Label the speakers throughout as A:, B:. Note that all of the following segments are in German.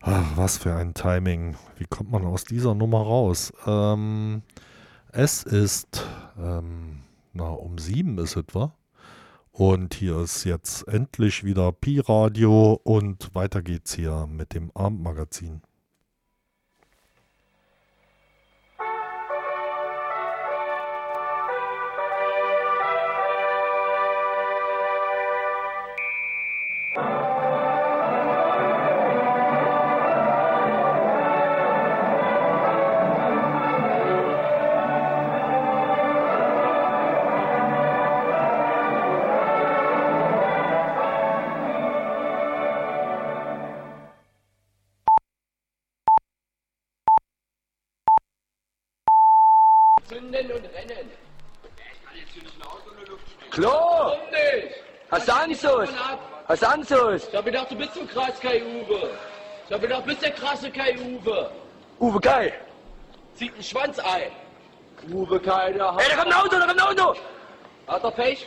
A: Ach, was für ein Timing. Wie kommt man aus dieser Nummer raus? Ähm, es ist, ähm, na, um sieben ist etwa. Und hier ist jetzt endlich wieder Pi-Radio und weiter geht's hier mit dem Abendmagazin.
B: Du Anzus?
C: Ich hab gedacht, du bist so krass, Kai Uwe. Ich hab gedacht, du bist der krasse Kai Uwe.
B: Uwe Kai!
C: Zieht einen Schwanz ein. Uwe Kai, der
B: Ey, da kommt ein Auto, da kommt ein Auto!
C: Hat er Pech?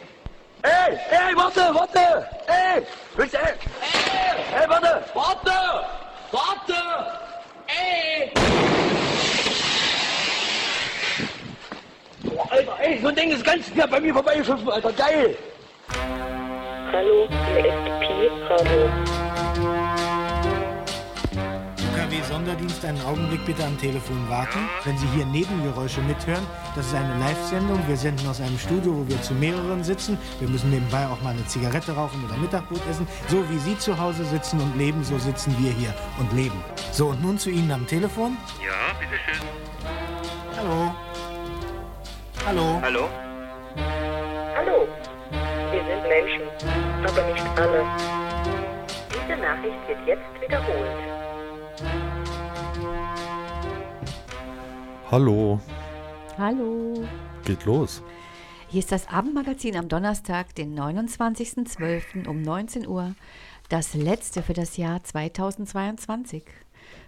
B: Ey, ey, warte, warte! Ey! Willst du, ey!
C: Ey,
B: Ey, warte!
C: warte! Warte! Ey!
B: Boah, Alter, ey, so ein Ding ist ganz knapp bei mir vorbeigeschossen, Alter, geil!
D: Hallo, hier ist.
E: UKW-Sonderdienst, einen Augenblick bitte am Telefon warten. Wenn Sie hier Nebengeräusche mithören, das ist eine Live-Sendung. Wir senden aus einem Studio, wo wir zu mehreren sitzen. Wir müssen nebenbei auch mal eine Zigarette rauchen oder Mittagbrot essen. So wie Sie zu Hause sitzen und leben, so sitzen wir hier und leben. So, und nun zu Ihnen am Telefon.
F: Ja, bitteschön.
E: Hallo. Hallo.
F: Hallo?
D: Hallo, wir sind Menschen, aber nicht alle. Diese Nachricht wird jetzt wiederholt.
A: Hallo,
G: Hallo.
A: geht los.
G: Hier ist das Abendmagazin am Donnerstag, den 29.12. um 19 Uhr. Das letzte für das Jahr 2022.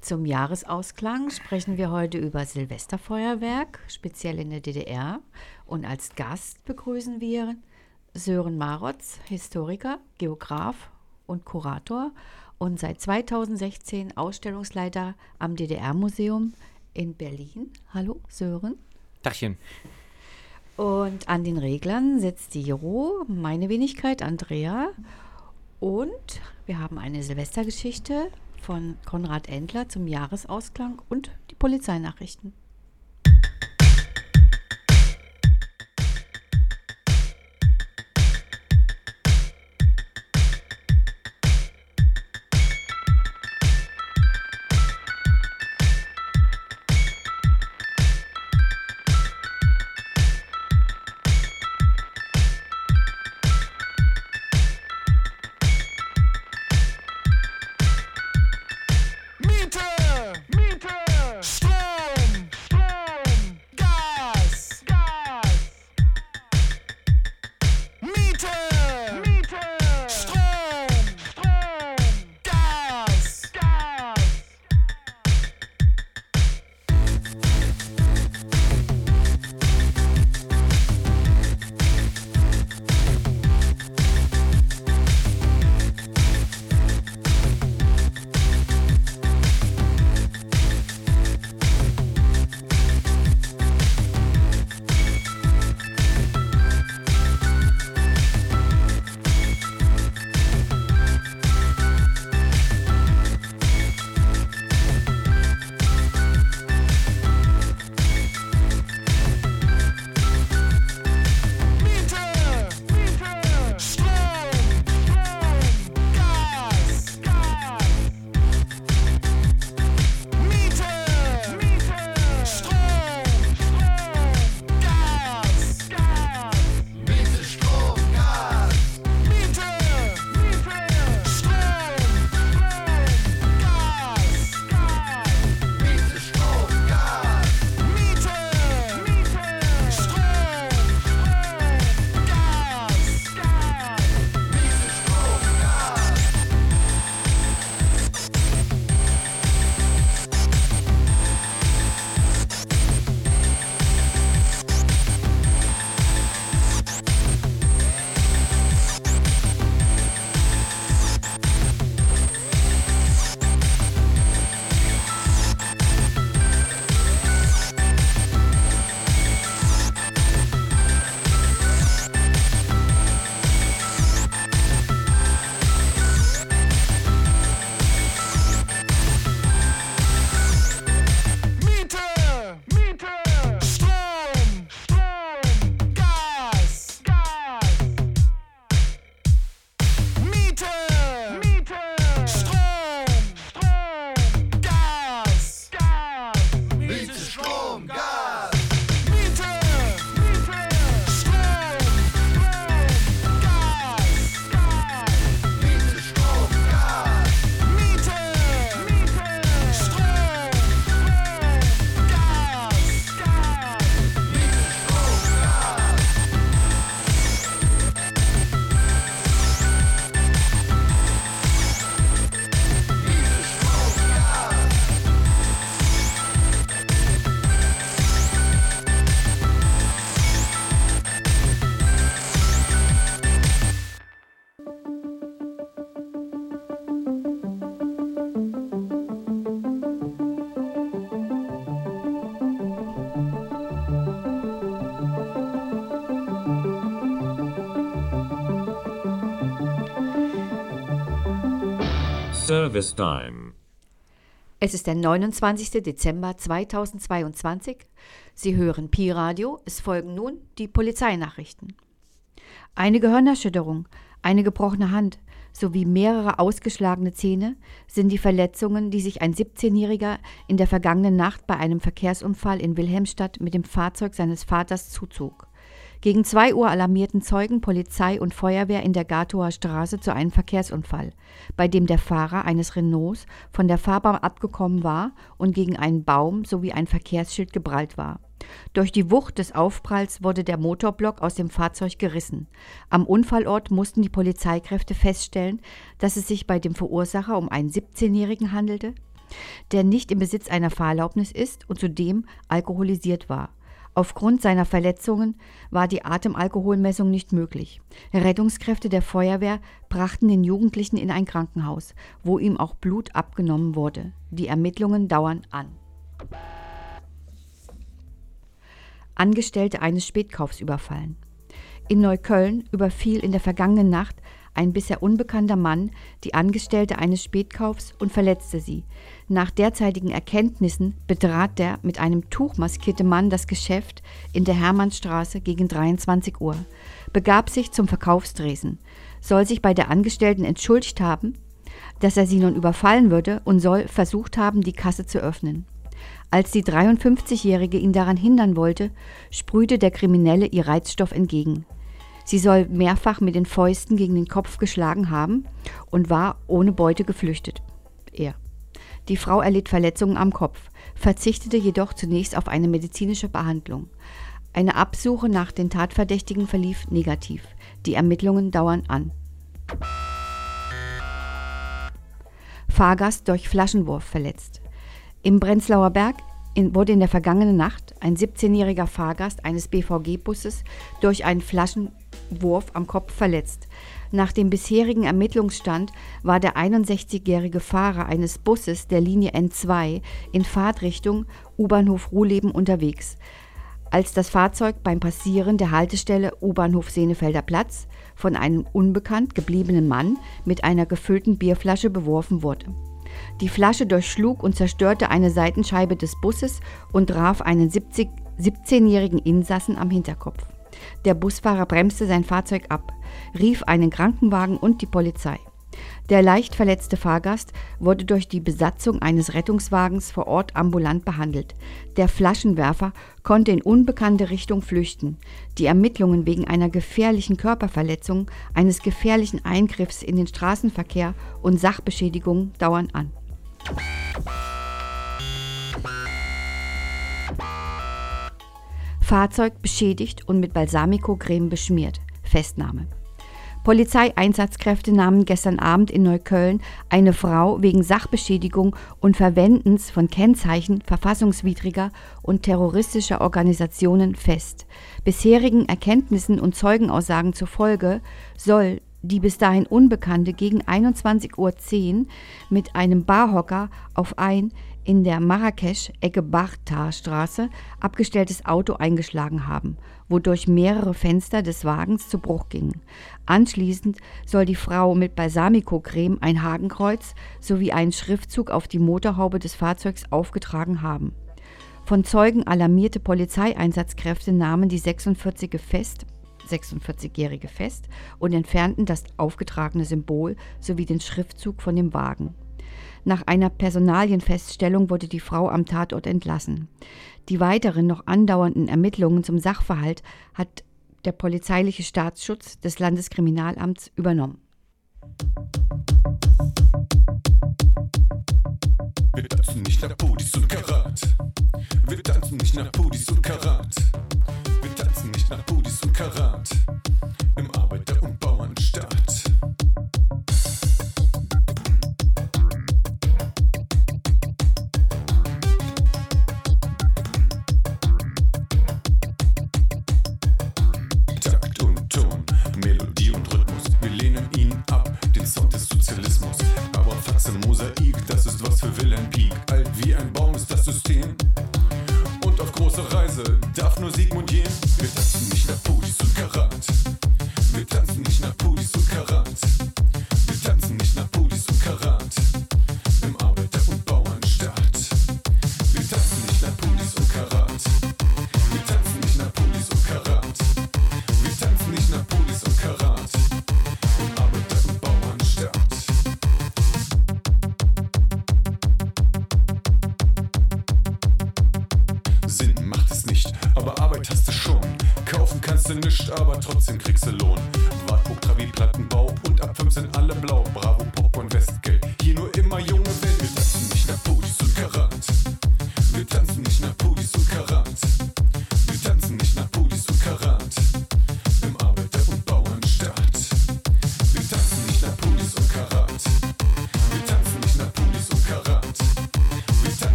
G: Zum Jahresausklang sprechen wir heute über Silvesterfeuerwerk, speziell in der DDR. Und als Gast begrüßen wir Sören Marotz, Historiker, Geograf und Kurator und seit 2016 Ausstellungsleiter am DDR-Museum in Berlin. Hallo, Sören.
H: Dachchen.
G: Und an den Reglern sitzt die Jero, meine Wenigkeit, Andrea. Und wir haben eine Silvestergeschichte von Konrad Endler zum Jahresausklang und die Polizeinachrichten.
F: Service time.
G: Es ist der 29. Dezember 2022. Sie hören Pi-Radio. Es folgen nun die Polizeinachrichten. Eine Gehirnerschütterung, eine gebrochene Hand sowie mehrere ausgeschlagene Zähne sind die Verletzungen, die sich ein 17-Jähriger in der vergangenen Nacht bei einem Verkehrsunfall in Wilhelmstadt mit dem Fahrzeug seines Vaters zuzog. Gegen 2 Uhr alarmierten Zeugen Polizei und Feuerwehr in der Gatower Straße zu einem Verkehrsunfall, bei dem der Fahrer eines Renaults von der Fahrbahn abgekommen war und gegen einen Baum sowie ein Verkehrsschild geprallt war. Durch die Wucht des Aufpralls wurde der Motorblock aus dem Fahrzeug gerissen. Am Unfallort mussten die Polizeikräfte feststellen, dass es sich bei dem Verursacher um einen 17-Jährigen handelte, der nicht im Besitz einer Fahrerlaubnis ist und zudem alkoholisiert war. Aufgrund seiner Verletzungen war die Atemalkoholmessung nicht möglich. Rettungskräfte der Feuerwehr brachten den Jugendlichen in ein Krankenhaus, wo ihm auch Blut abgenommen wurde. Die Ermittlungen dauern an. Angestellte eines Spätkaufs überfallen. In Neukölln überfiel in der vergangenen Nacht ein bisher unbekannter Mann die Angestellte eines Spätkaufs und verletzte sie. Nach derzeitigen Erkenntnissen betrat der mit einem Tuch maskierte Mann das Geschäft in der Hermannstraße gegen 23 Uhr, begab sich zum Verkaufstresen, soll sich bei der Angestellten entschuldigt haben, dass er sie nun überfallen würde und soll versucht haben, die Kasse zu öffnen. Als die 53-Jährige ihn daran hindern wollte, sprühte der Kriminelle ihr Reizstoff entgegen. Sie soll mehrfach mit den Fäusten gegen den Kopf geschlagen haben und war ohne Beute geflüchtet. Er. Die Frau erlitt Verletzungen am Kopf, verzichtete jedoch zunächst auf eine medizinische Behandlung. Eine Absuche nach den Tatverdächtigen verlief negativ. Die Ermittlungen dauern an. Fahrgast durch Flaschenwurf verletzt. Im Brenzlauer Berg in, wurde in der vergangenen Nacht ein 17-jähriger Fahrgast eines BVG-Busses durch einen Flaschenwurf am Kopf verletzt. Nach dem bisherigen Ermittlungsstand war der 61-jährige Fahrer eines Busses der Linie N2 in Fahrtrichtung U-Bahnhof Ruhleben unterwegs. Als das Fahrzeug beim Passieren der Haltestelle U-Bahnhof Senefelder Platz von einem unbekannt gebliebenen Mann mit einer gefüllten Bierflasche beworfen wurde. Die Flasche durchschlug und zerstörte eine Seitenscheibe des Busses und traf einen 17-jährigen Insassen am Hinterkopf. Der Busfahrer bremste sein Fahrzeug ab, rief einen Krankenwagen und die Polizei. Der leicht verletzte Fahrgast wurde durch die Besatzung eines Rettungswagens vor Ort ambulant behandelt. Der Flaschenwerfer konnte in unbekannte Richtung flüchten. Die Ermittlungen wegen einer gefährlichen Körperverletzung, eines gefährlichen Eingriffs in den Straßenverkehr und Sachbeschädigung dauern an. Fahrzeug beschädigt und mit Balsamico-Creme beschmiert. Festnahme. Polizeieinsatzkräfte nahmen gestern Abend in Neukölln eine Frau wegen Sachbeschädigung und Verwendens von Kennzeichen verfassungswidriger und terroristischer Organisationen fest. Bisherigen Erkenntnissen und Zeugenaussagen zufolge soll die bis dahin Unbekannte gegen 21.10 Uhr mit einem Barhocker auf ein in der Marrakesch-Ecke Bartar-Straße abgestelltes Auto eingeschlagen haben, wodurch mehrere Fenster des Wagens zu Bruch gingen. Anschließend soll die Frau mit Balsamico-Creme ein Hakenkreuz sowie einen Schriftzug auf die Motorhaube des Fahrzeugs aufgetragen haben. Von Zeugen alarmierte Polizeieinsatzkräfte nahmen die 46 fest 46-Jährige fest und entfernten das aufgetragene Symbol sowie den Schriftzug von dem Wagen. Nach einer Personalienfeststellung wurde die Frau am Tatort entlassen. Die weiteren noch andauernden Ermittlungen zum Sachverhalt hat der polizeiliche Staatsschutz des Landeskriminalamts übernommen.
H: Wir tanzen nicht nach Pudis und Karat. Wir tanzen nicht nach Pudis und Karat. Nach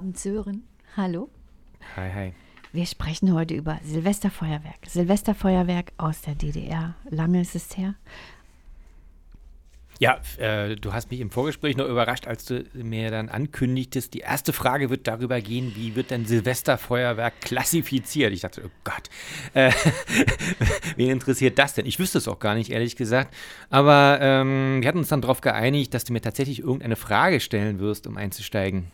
G: Abend, Sören. Hallo.
F: Hi, hi.
G: Wir sprechen heute über Silvesterfeuerwerk. Silvesterfeuerwerk aus der DDR. Lange ist es her.
F: Ja, äh, du hast mich im Vorgespräch noch überrascht, als du mir dann ankündigtest, die erste Frage wird darüber gehen, wie wird denn Silvesterfeuerwerk klassifiziert? Ich dachte, oh Gott, äh, wen interessiert das denn? Ich wüsste es auch gar nicht, ehrlich gesagt. Aber ähm, wir hatten uns dann darauf geeinigt, dass du mir tatsächlich irgendeine Frage stellen wirst, um einzusteigen.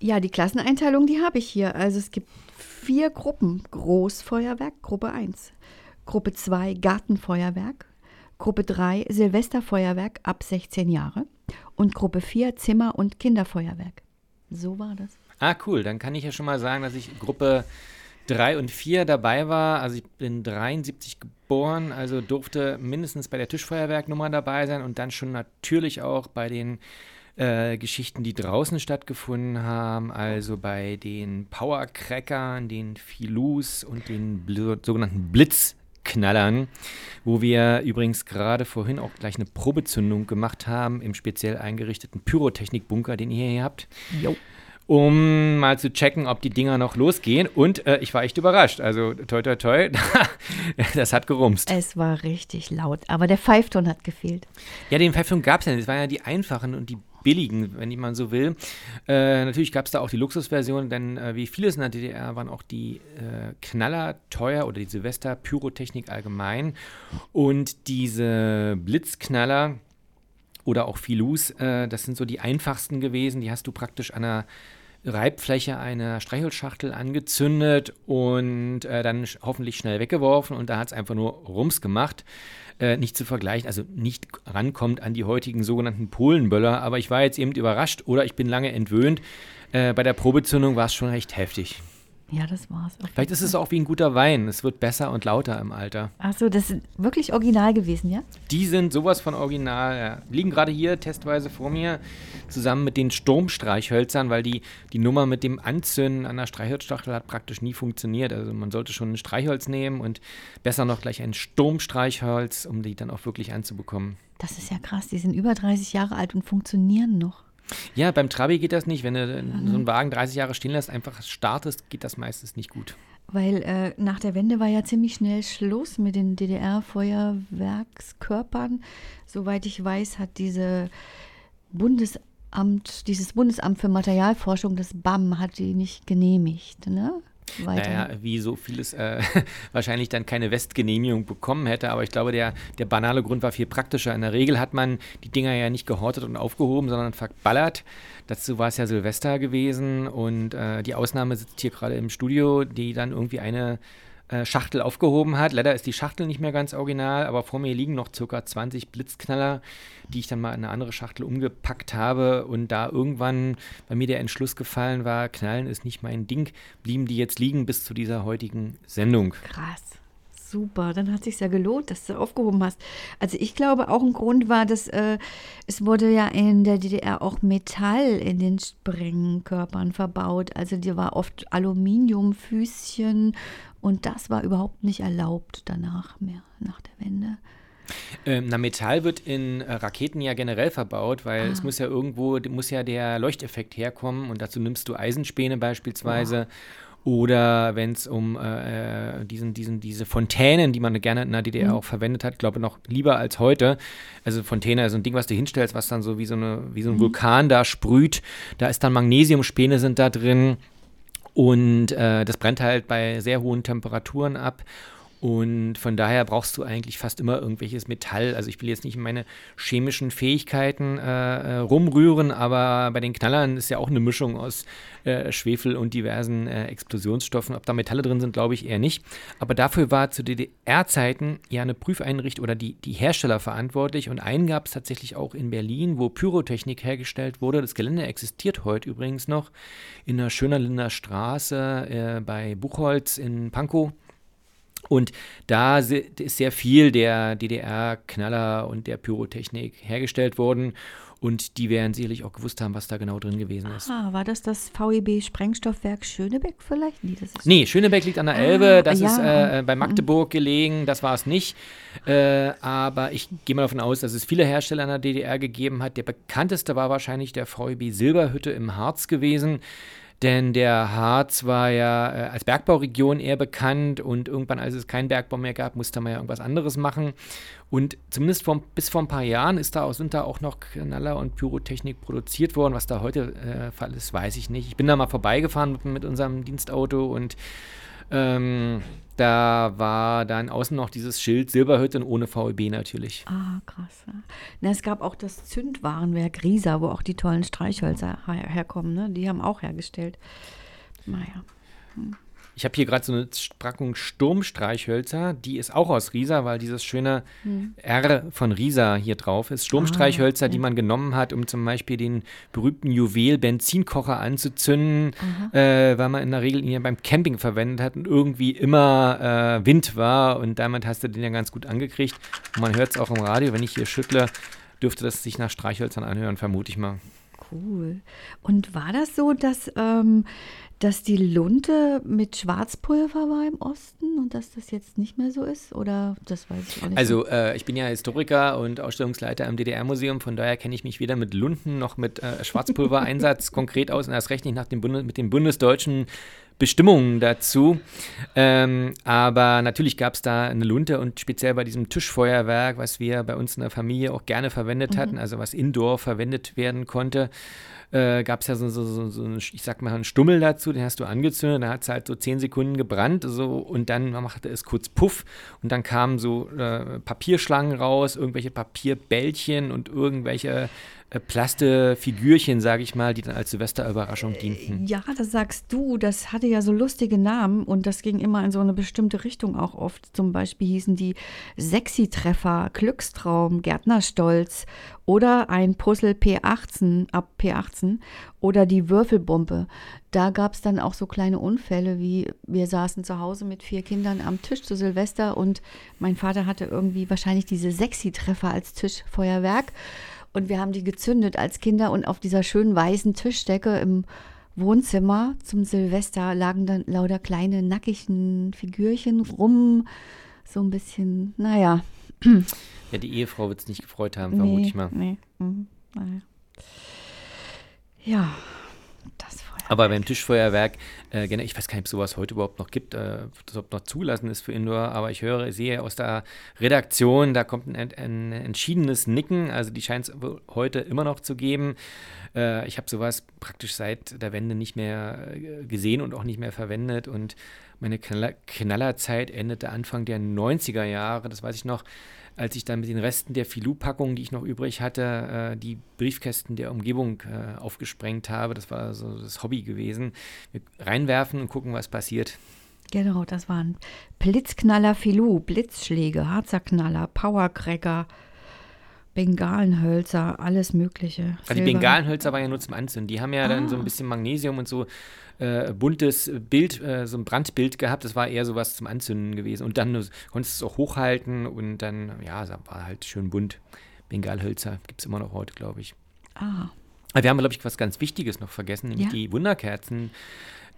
G: Ja, die Klasseneinteilung, die habe ich hier. Also es gibt vier Gruppen. Großfeuerwerk, Gruppe 1. Gruppe 2, Gartenfeuerwerk. Gruppe 3, Silvesterfeuerwerk ab 16 Jahre. Und Gruppe 4, Zimmer- und Kinderfeuerwerk. So war das.
F: Ah, cool. Dann kann ich ja schon mal sagen, dass ich Gruppe 3 und 4 dabei war. Also ich bin 73 geboren, also durfte mindestens bei der Tischfeuerwerknummer dabei sein und dann schon natürlich auch bei den äh, Geschichten, die draußen stattgefunden haben, also bei den Powercrackern, den Filus und den Bl sogenannten Blitzknallern, wo wir übrigens gerade vorhin auch gleich eine Probezündung gemacht haben im speziell eingerichteten Pyrotechnikbunker, den ihr hier habt
G: Jo.
F: um mal zu checken, ob die Dinger noch losgehen. Und äh, ich war echt überrascht. Also toi toi toi, das hat gerumst.
G: Es war richtig laut, aber der Pfeifton hat gefehlt.
F: Ja, den Pfeifton gab es ja nicht. Das waren ja die einfachen und die billigen, wenn ich mal so will. Äh, natürlich gab es da auch die Luxusversion, denn äh, wie vieles in der DDR waren auch die äh, Knaller teuer oder die Silvester-Pyrotechnik allgemein. Und diese Blitzknaller oder auch Filus, äh, das sind so die einfachsten gewesen. Die hast du praktisch an einer Reibfläche einer Streichholzschachtel angezündet und äh, dann sch- hoffentlich schnell weggeworfen und da hat es einfach nur Rums gemacht. Äh, nicht zu vergleichen, also nicht rankommt an die heutigen sogenannten Polenböller, aber ich war jetzt eben überrascht oder ich bin lange entwöhnt. Äh, bei der Probezündung war es schon recht heftig.
G: Ja, das war's.
F: Vielleicht ist es auch wie ein guter Wein, es wird besser und lauter im Alter.
G: Ach so, das ist wirklich original gewesen, ja?
F: Die sind sowas von original. Ja. Liegen gerade hier testweise vor mir, zusammen mit den Sturmstreichhölzern, weil die, die Nummer mit dem Anzünden an der Streichholzstachel hat praktisch nie funktioniert. Also man sollte schon ein Streichholz nehmen und besser noch gleich ein Sturmstreichholz, um die dann auch wirklich anzubekommen.
G: Das ist ja krass. Die sind über 30 Jahre alt und funktionieren noch.
F: Ja, beim Trabi geht das nicht. Wenn du so einen Wagen 30 Jahre stehen lässt, einfach startest, geht das meistens nicht gut.
G: Weil äh, nach der Wende war ja ziemlich schnell Schluss mit den DDR-Feuerwerkskörpern. Soweit ich weiß, hat diese Bundesamt, dieses Bundesamt für Materialforschung, das BAM, hat die nicht genehmigt. Ne? Weiter.
F: Naja, wie so vieles äh, wahrscheinlich dann keine Westgenehmigung bekommen hätte. Aber ich glaube, der, der banale Grund war viel praktischer. In der Regel hat man die Dinger ja nicht gehortet und aufgehoben, sondern verballert. Dazu war es ja Silvester gewesen und äh, die Ausnahme sitzt hier gerade im Studio, die dann irgendwie eine äh, Schachtel aufgehoben hat. Leider ist die Schachtel nicht mehr ganz original, aber vor mir liegen noch circa 20 Blitzknaller, die ich dann mal in eine andere Schachtel umgepackt habe. Und da irgendwann bei mir der Entschluss gefallen war, Knallen ist nicht mein Ding, blieben die jetzt liegen bis zu dieser heutigen Sendung.
G: Krass. Super, dann hat sich ja gelohnt, dass du aufgehoben hast. Also ich glaube, auch ein Grund war, dass äh, es wurde ja in der DDR auch Metall in den Sprengkörpern verbaut. Also die war oft Aluminiumfüßchen und das war überhaupt nicht erlaubt danach mehr, nach der Wende.
F: Ähm, na, Metall wird in äh, Raketen ja generell verbaut, weil
G: Ah.
F: es muss ja irgendwo, muss ja der Leuchteffekt herkommen und dazu nimmst du Eisenspäne beispielsweise. Oder wenn es um äh, äh, diesen, diesen, diese Fontänen, die man gerne in der DDR auch verwendet hat, glaube noch lieber als heute. Also Fontäne ist so ein Ding, was du hinstellst, was dann so wie so, eine, wie so ein Vulkan da sprüht. Da ist dann Magnesiumspäne sind da drin. Und äh, das brennt halt bei sehr hohen Temperaturen ab. Und von daher brauchst du eigentlich fast immer irgendwelches Metall. Also ich will jetzt nicht in meine chemischen Fähigkeiten äh, äh, rumrühren, aber bei den Knallern ist ja auch eine Mischung aus äh, Schwefel und diversen äh, Explosionsstoffen. Ob da Metalle drin sind, glaube ich eher nicht. Aber dafür war zu DDR-Zeiten ja eine Prüfeinrichtung oder die, die Hersteller verantwortlich. Und einen gab es tatsächlich auch in Berlin, wo Pyrotechnik hergestellt wurde. Das Gelände existiert heute übrigens noch in der Schönerlinder Straße äh, bei Buchholz in Pankow. Und da ist sehr viel der DDR-Knaller und der Pyrotechnik hergestellt worden. Und die werden sicherlich auch gewusst haben, was da genau drin gewesen ist.
G: Ah, war das das VEB Sprengstoffwerk Schönebeck vielleicht? Nee, das ist
F: Nee, Schönebeck liegt an der Elbe, das
G: ja,
F: ist äh,
G: mhm.
F: bei Magdeburg gelegen, das war es nicht. Äh, aber ich gehe mal davon aus, dass es viele Hersteller in der DDR gegeben hat. Der bekannteste war wahrscheinlich der VEB Silberhütte im Harz gewesen. Denn der Harz war ja äh, als Bergbauregion eher bekannt und irgendwann, als es keinen Bergbau mehr gab, musste man ja irgendwas anderes machen. Und zumindest vor, bis vor ein paar Jahren ist da, sind da auch noch Knaller und Pyrotechnik produziert worden. Was da heute äh, Fall ist, weiß ich nicht. Ich bin da mal vorbeigefahren mit, mit unserem Dienstauto und ähm, da war dann außen noch dieses Schild Silberhütte ohne VEB natürlich.
G: Ah, krass. Ja. Na, es gab auch das Zündwarenwerk Riesa, wo auch die tollen Streichhölzer her herkommen. Ne? Die haben auch hergestellt. Naja.
F: Ich habe hier gerade so eine Packung Sturmstreichhölzer, die ist auch aus Riesa, weil dieses schöne R von Riesa hier drauf ist. Sturmstreichhölzer, die man genommen hat, um zum Beispiel den berühmten Juwel-Benzinkocher anzuzünden, äh, weil man in der Regel ihn ja beim Camping verwendet hat und irgendwie immer äh, Wind war und damit hast du den ja ganz gut angekriegt. Und man hört es auch im Radio, wenn ich hier schüttle, dürfte das sich nach Streichhölzern anhören, vermute ich mal.
G: Cool. Und war das so, dass, ähm, dass die Lunte mit Schwarzpulver war im Osten und dass das jetzt nicht mehr so ist? Oder das weiß ich auch nicht.
F: Also äh, ich bin ja Historiker und Ausstellungsleiter im DDR-Museum, von daher kenne ich mich weder mit Lunden noch mit äh, Schwarzpulvereinsatz konkret aus und erst recht nicht nach dem Bundes mit den bundesdeutschen Bestimmungen dazu. Ähm, aber natürlich gab es da eine Lunte und speziell bei diesem Tischfeuerwerk, was wir bei uns in der Familie auch gerne verwendet hatten, also was indoor verwendet werden konnte, äh, gab es ja so, so, so, so einen, ich sag mal, einen Stummel dazu, den hast du angezündet, da hat es halt so zehn Sekunden gebrannt so, und dann machte es kurz Puff und dann kamen so äh, Papierschlangen raus, irgendwelche Papierbällchen und irgendwelche Plastefigürchen, sage ich mal, die dann als Silvesterüberraschung dienten.
G: Ja, das sagst du. Das hatte ja so lustige Namen und das ging immer in so eine bestimmte Richtung auch oft. Zum Beispiel hießen die Sexy-Treffer, Glückstraum, Gärtnerstolz oder ein Puzzle P18 ab P18 oder die Würfelbombe. Da gab es dann auch so kleine Unfälle, wie wir saßen zu Hause mit vier Kindern am Tisch zu Silvester und mein Vater hatte irgendwie wahrscheinlich diese Sexy-Treffer als Tischfeuerwerk. Und wir haben die gezündet als Kinder und auf dieser schönen weißen Tischdecke im Wohnzimmer zum Silvester lagen dann lauter kleine nackigen Figürchen rum. So ein bisschen, naja.
F: Ja, die Ehefrau wird es nicht gefreut haben, vermute ich mal.
G: Nee. Mhm. Naja. Ja, das Feuer.
F: Aber beim Tischfeuerwerk, äh, ich weiß gar nicht, ob sowas heute überhaupt noch gibt, äh, ob das überhaupt noch zulassen ist für Indoor, aber ich höre, sehe aus der Redaktion, da kommt ein, ein entschiedenes Nicken, also die scheint es heute immer noch zu geben. Äh, ich habe sowas praktisch seit der Wende nicht mehr äh, gesehen und auch nicht mehr verwendet und meine Knaller Knallerzeit endete Anfang der 90er Jahre, das weiß ich noch, als ich dann mit den Resten der Filou-Packung, die ich noch übrig hatte, äh, die Briefkästen der Umgebung äh, aufgesprengt habe. Das war so das Hobby gewesen. Wir reinwerfen und gucken, was passiert.
G: Genau, das waren Blitzknaller Filou, Blitzschläge, Harzerknaller, Powercracker, Bengalenhölzer, alles Mögliche.
F: Also die. Bengalenhölzer waren ja nur zum Anzünden. Die haben ja dann so ein bisschen Magnesium und so äh, buntes Bild, äh, so ein Brandbild gehabt. Das war eher so was zum Anzünden gewesen. Und dann konntest du es auch hochhalten und dann, ja, es war halt schön bunt. Bengalhölzer gibt es immer noch heute, glaube ich.
G: Ah,
F: wir haben, glaube ich, was ganz Wichtiges noch vergessen, nämlich
G: Ja.
F: die Wunderkerzen.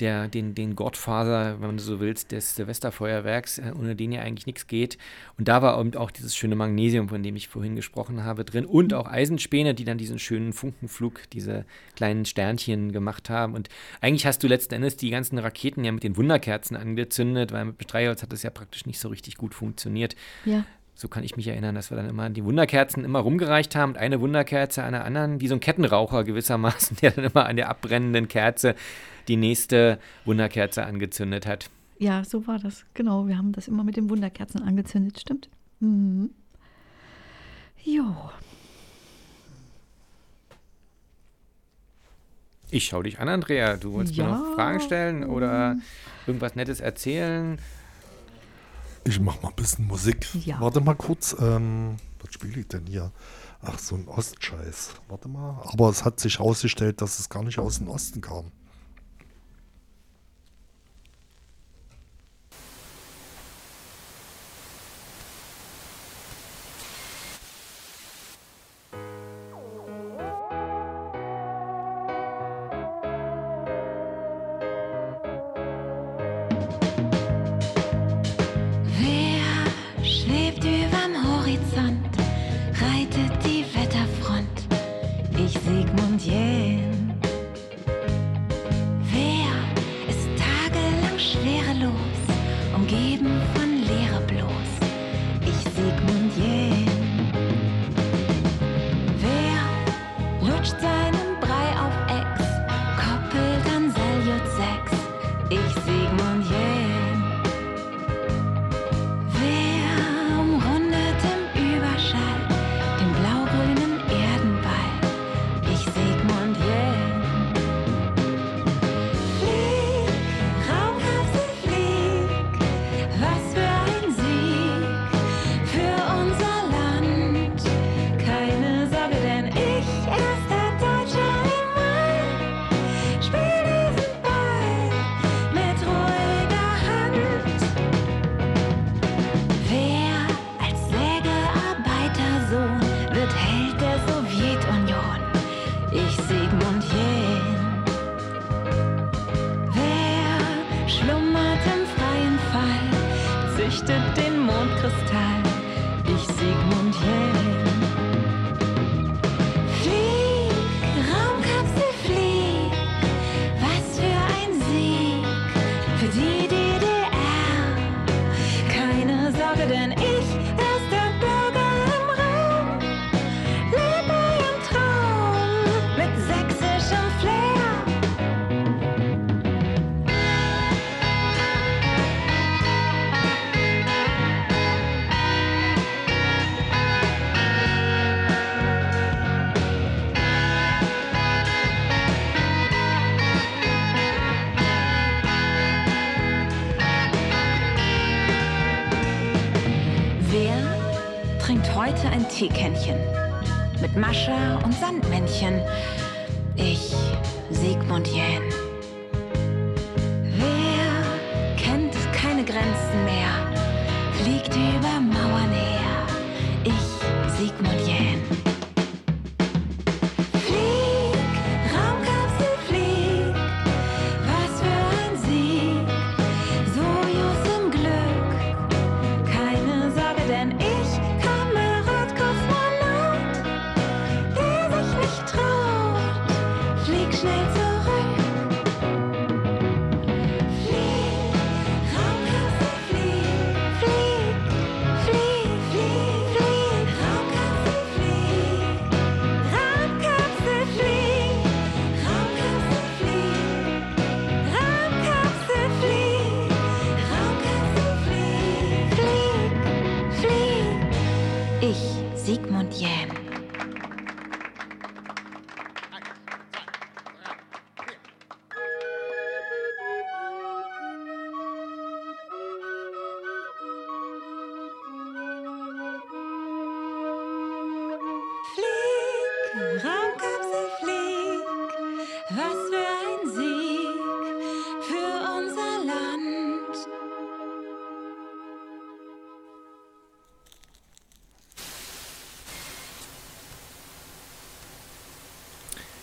F: Der, den, den Gottfaser, wenn du so willst, des Silvesterfeuerwerks, äh, ohne den ja eigentlich nichts geht. Und da war eben auch dieses schöne Magnesium, von dem ich vorhin gesprochen habe, drin. Und auch Eisenspäne, die dann diesen schönen Funkenflug, diese kleinen Sternchen gemacht haben. Und eigentlich hast du letzten Endes die ganzen Raketen ja mit den Wunderkerzen angezündet, weil mit Bestreiholz hat das ja praktisch nicht so richtig gut funktioniert.
G: Ja.
F: So kann ich mich erinnern, dass wir dann immer die Wunderkerzen immer rumgereicht haben und eine Wunderkerze an der anderen, wie so ein Kettenraucher gewissermaßen, der dann immer an der abbrennenden Kerze die nächste Wunderkerze angezündet hat.
G: Ja, so war das. Genau, wir haben das immer mit den Wunderkerzen angezündet, stimmt. Mhm. Jo.
F: Ich schau dich an, Andrea. Du wolltest mir
G: Ja.
F: noch Fragen stellen oder irgendwas Nettes erzählen?
A: Ich mach mal ein bisschen Musik.
G: Ja.
A: Warte mal kurz. Ähm, was spiele ich denn hier? Ach, so ein Ostscheiß. Warte mal. Aber es hat sich herausgestellt, dass es gar nicht aus dem Osten kam.
I: Fall, züchtet den Mondkristall?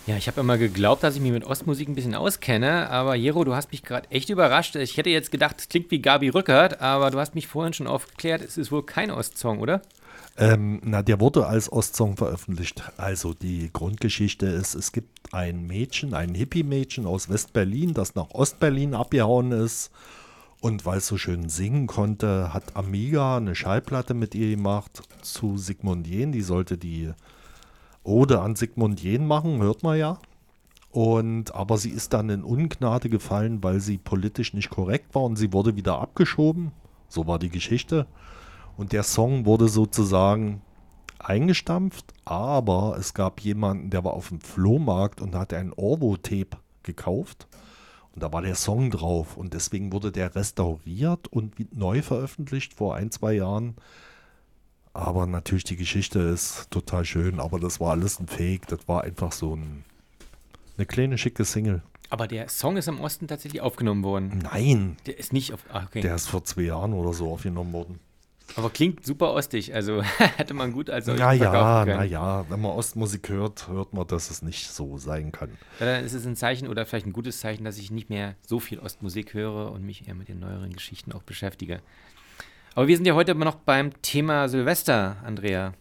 F: Ja, ich habe immer geglaubt, dass ich mich mit Ostmusik ein bisschen auskenne, aber Jero, du hast mich gerade echt überrascht. Ich hätte jetzt gedacht, es klingt wie Gabi Rückert, aber du hast mich vorhin schon aufgeklärt, es ist wohl kein Ostsong, oder?
A: Ähm, na, der wurde als Ostsong veröffentlicht. Also die Grundgeschichte ist, es gibt ein Mädchen, ein Hippie-Mädchen aus West-Berlin, das nach Ost-Berlin abgehauen ist. Und weil es so schön singen konnte, hat Amiga eine Schallplatte mit ihr gemacht zu Sigmund Jähn. Die sollte die Ode an Sigmund Jähn machen, hört man ja. Und aber sie ist dann in Ungnade gefallen, weil sie politisch nicht korrekt war und sie wurde wieder abgeschoben. So war die Geschichte. Und der Song wurde sozusagen eingestampft, aber es gab jemanden, der war auf dem Flohmarkt und hatte ein Orvo-Tape gekauft. Und da war der Song drauf. Und deswegen wurde der restauriert und neu veröffentlicht vor ein, zwei Jahren. Aber natürlich, die Geschichte ist total schön, aber das war alles ein Fake. Das war einfach so ein, eine kleine schicke Single.
F: Aber der Song ist im Osten tatsächlich aufgenommen worden.
A: Nein,
F: Der ist nicht auf. Ah, okay.
A: der ist vor zwei Jahren oder so aufgenommen worden.
F: Aber klingt super ostig, also hätte man gut als solches
A: Naja,
F: verkaufen können.
A: naja, wenn man Ostmusik hört, hört man, dass es nicht so sein kann.
F: Ja, Dann ist es ein Zeichen oder vielleicht ein gutes Zeichen, dass ich nicht mehr so viel Ostmusik höre und mich eher mit den neueren Geschichten auch beschäftige. Aber wir sind ja heute immer noch beim Thema Silvester, Andrea.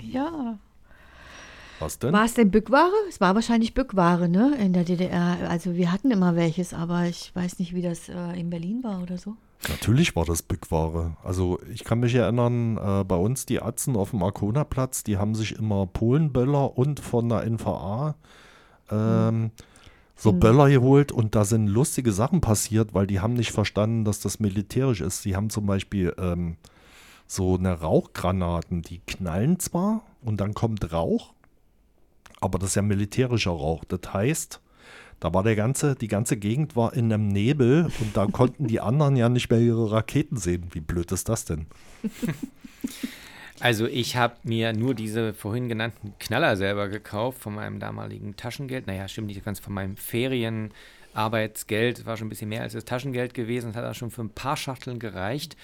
G: Ja.
A: Was denn?
G: War es denn Bückware? Es war wahrscheinlich Bückware, ne? In der DDR. Also wir hatten immer welches, aber ich weiß nicht, wie das äh, in Berlin war oder so.
A: Natürlich war das Bückware. Also ich kann mich erinnern, äh, bei uns die Atzen auf dem Arkona-Platz, die haben sich immer Polenböller und von der NVA ähm, so Böller geholt und da sind lustige Sachen passiert, weil die haben nicht verstanden, dass das militärisch ist. Sie haben zum Beispiel ähm, so eine Rauchgranaten, die knallen zwar und dann kommt Rauch, aber das ist ja militärischer Rauch. Das heißt, da war der ganze, die ganze Gegend war in einem Nebel und da konnten die anderen ja nicht mehr ihre Raketen sehen. Wie blöd ist das denn?
F: Also ich habe mir nur diese vorhin genannten Knaller selber gekauft von meinem damaligen Taschengeld. Naja, stimmt nicht ganz, von meinem Ferienarbeitsgeld. War schon ein bisschen mehr als das Taschengeld gewesen. Das hat auch schon für ein paar Schachteln gereicht.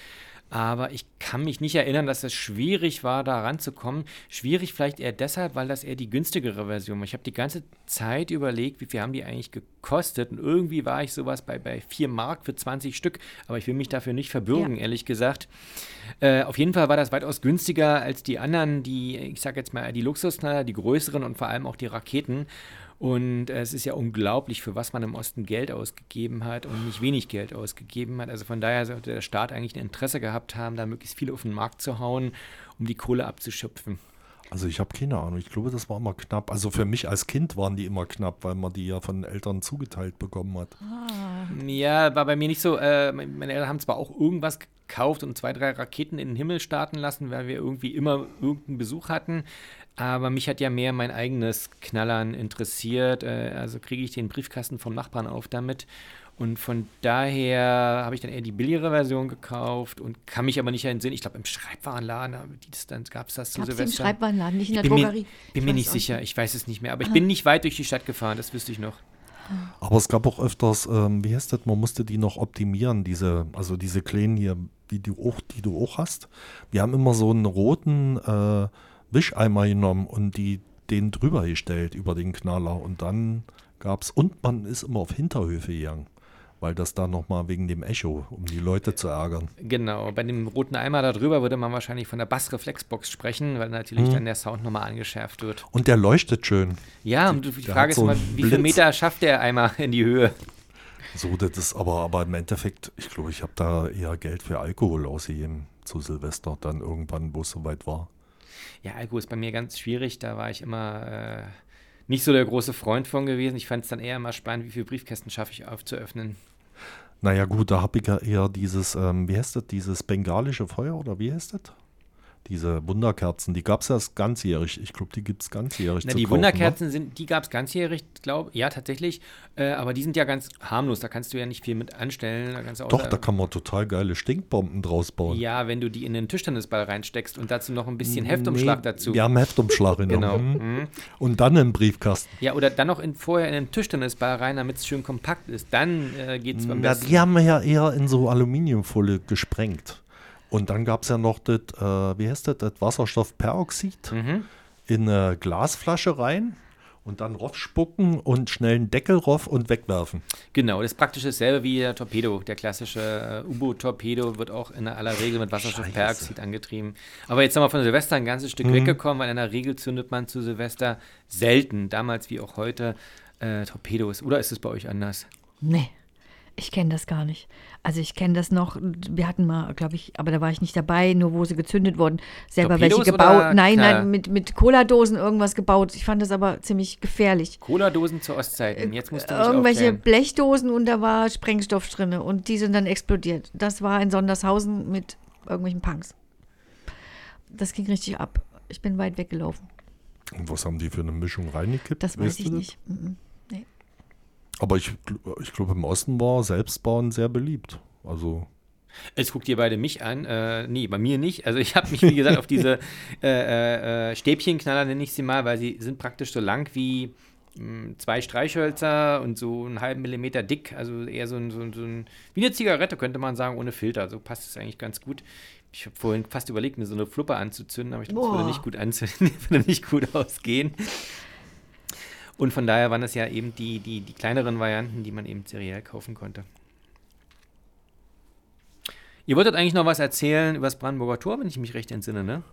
F: Aber ich kann mich nicht erinnern, dass es schwierig war, da ranzukommen. Schwierig vielleicht eher deshalb, weil das eher die günstigere Version war. Ich habe die ganze Zeit überlegt, wie viel haben die eigentlich gekostet. Und irgendwie war ich sowas bei, bei 4 Mark für 20 Stück. Aber ich will mich dafür nicht verbürgen,
G: Ja.
F: ehrlich gesagt. Äh, auf jeden Fall war das weitaus günstiger als die anderen, die, ich sage jetzt mal, die Luxusknaller, die größeren und vor allem auch die Raketen. Und äh, es ist ja unglaublich, für was man im Osten Geld ausgegeben hat und nicht wenig Geld ausgegeben hat. Also von daher sollte der Staat eigentlich ein Interesse gehabt haben, da möglichst viel auf den Markt zu hauen, um die Kohle abzuschöpfen.
A: Also ich habe keine Ahnung. Ich glaube, das war immer knapp. Also für mich als Kind waren die immer knapp, weil man die ja von Eltern zugeteilt bekommen hat.
F: Ja, war bei mir nicht so. Äh, mein- meine Eltern haben zwar auch irgendwas gekauft und zwei, drei Raketen in den Himmel starten lassen, weil wir irgendwie immer irgendeinen Besuch hatten. Aber mich hat ja mehr mein eigenes Knallern interessiert. Äh, also kriege ich den Briefkasten vom Nachbarn auf damit. Und von daher habe ich dann eher die billigere Version gekauft und kann mich aber nicht entsinnen. Ich glaube, im Schreibwarenladen gab es das zu
G: es im
F: Silvester.
G: Schreibwarenladen, nicht in der
F: bin mir,
G: Drogerie?
F: bin
G: Ich
F: mir nicht sicher, ich weiß es nicht mehr. Aber ich bin nicht weit durch die Stadt gefahren, das wüsste ich noch.
A: Aber es gab auch öfters, ähm, wie heißt das, man musste die noch optimieren, diese, also diese kleinen hier, die du auch, die du auch hast. Wir haben immer so einen roten äh, Wischeimer genommen und die, den drüber gestellt über den Knaller. Und dann gab es, und man ist immer auf Hinterhöfe gegangen, weil das da nochmal wegen dem Echo, um die Leute zu ärgern.
F: Genau, bei dem roten Eimer da drüber würde man wahrscheinlich von der Bassreflexbox sprechen, weil natürlich
A: Mhm.
F: dann der Sound nochmal angeschärft wird.
A: Und der leuchtet schön.
F: Ja, und die Frage ist
A: so einen
F: wie viele. Meter schafft der Eimer in die Höhe?
A: So, das ist aber, aber im Endeffekt, ich glaube, ich habe da eher Geld für Alkohol ausgegeben zu Silvester, dann irgendwann, wo es soweit war.
F: Ja, Alkohol ist bei mir ganz schwierig, da war ich immer äh, nicht so der große Freund von gewesen. Ich fand es dann eher immer spannend, wie viele Briefkästen schaffe ich aufzuöffnen.
A: Naja, gut, da habe ich ja eher dieses, ähm, wie heißt das, dieses bengalische Feuer oder wie heißt das? Diese Wunderkerzen, die gab es erst ganzjährig. Ich glaube, die gibt es ganzjährig
F: Na,
A: zu
F: die
A: kaufen, ne?
F: Wunderkerzen sind, die gab es ganzjährig, glaube Ja, tatsächlich. Äh, aber die sind ja ganz harmlos, da kannst du ja nicht viel mit anstellen. Da kannst du
A: Doch,
F: außer-
A: da kann man total geile Stinkbomben draus bauen.
F: Ja, wenn du die in den Tischtennisball reinsteckst und dazu noch ein bisschen Heftumschlag
A: Nee,
F: dazu.
A: Wir haben Heftumschlag in
F: Genau.
A: mhm. Und dann im Briefkasten.
F: Ja, oder dann noch in, vorher in den Tischtennisball rein, damit es schön kompakt ist. Dann äh, geht es
A: Ja,
F: besten.
A: die haben wir ja eher in so Aluminiumfolie gesprengt. Und dann gab es ja noch das, äh, wie heißt das, das Wasserstoffperoxid
F: Mhm.
A: in eine Glasflasche rein. Und dann raufspucken und schnell einen Deckel rauf und wegwerfen.
F: Genau, das ist praktisch dasselbe wie der Torpedo. Der klassische äh, U-Boot-Torpedo wird auch in aller Regel mit Wasserstoffperoxid angetrieben. Aber jetzt sind wir von Silvester ein ganzes Stück
A: Mhm.
F: weggekommen, weil in der Regel zündet man zu Silvester selten, damals wie auch heute, äh, Torpedos. Oder ist es bei euch anders?
G: Nee, ich kenne das gar nicht. Also ich kenne das noch, wir hatten mal, glaube ich, aber da war ich nicht dabei, nur wo sie gezündet wurden, selber welche
F: Torpedos
G: gebaut.
F: oder
G: Nein, nein, mit, mit Cola-Dosen irgendwas gebaut. Ich fand das aber ziemlich gefährlich.
F: Cola-Dosen zu Ostzeiten. Jetzt musst du mich
G: Irgendwelche
F: aufklären.
G: Blechdosen und da war Sprengstoff drin und die sind dann explodiert. Das war in Sondershausen mit irgendwelchen Punks. Das ging richtig ab. Ich bin weit weggelaufen.
A: Und was haben die für eine Mischung reingekippt?
G: Das weiß
A: Weißt
G: ich nicht. Mhm.
A: Aber ich, ich glaube, im Osten war Selbstbauen sehr beliebt. Also,
F: Jetzt guckt ihr beide mich an. Äh, nee, bei mir nicht. Also ich habe mich, wie gesagt, auf diese äh, äh, äh, Stäbchenknaller, nenne ich sie mal, weil sie sind praktisch so lang wie mh, zwei Streichhölzer und so einen halben Millimeter dick. Also eher so ein, so, ein, so ein, wie eine Zigarette, könnte man sagen, ohne Filter. So passt es eigentlich ganz gut. Ich habe vorhin fast überlegt, mir so eine Fluppe anzuzünden, aber ich glaube, das würde nicht gut anzünden, würde nicht gut ausgehen. Und von daher waren das ja eben die, die, die kleineren Varianten, die man eben seriell kaufen konnte. Ihr wolltet eigentlich noch was erzählen über das Brandenburger Tor, wenn ich mich recht entsinne, ne?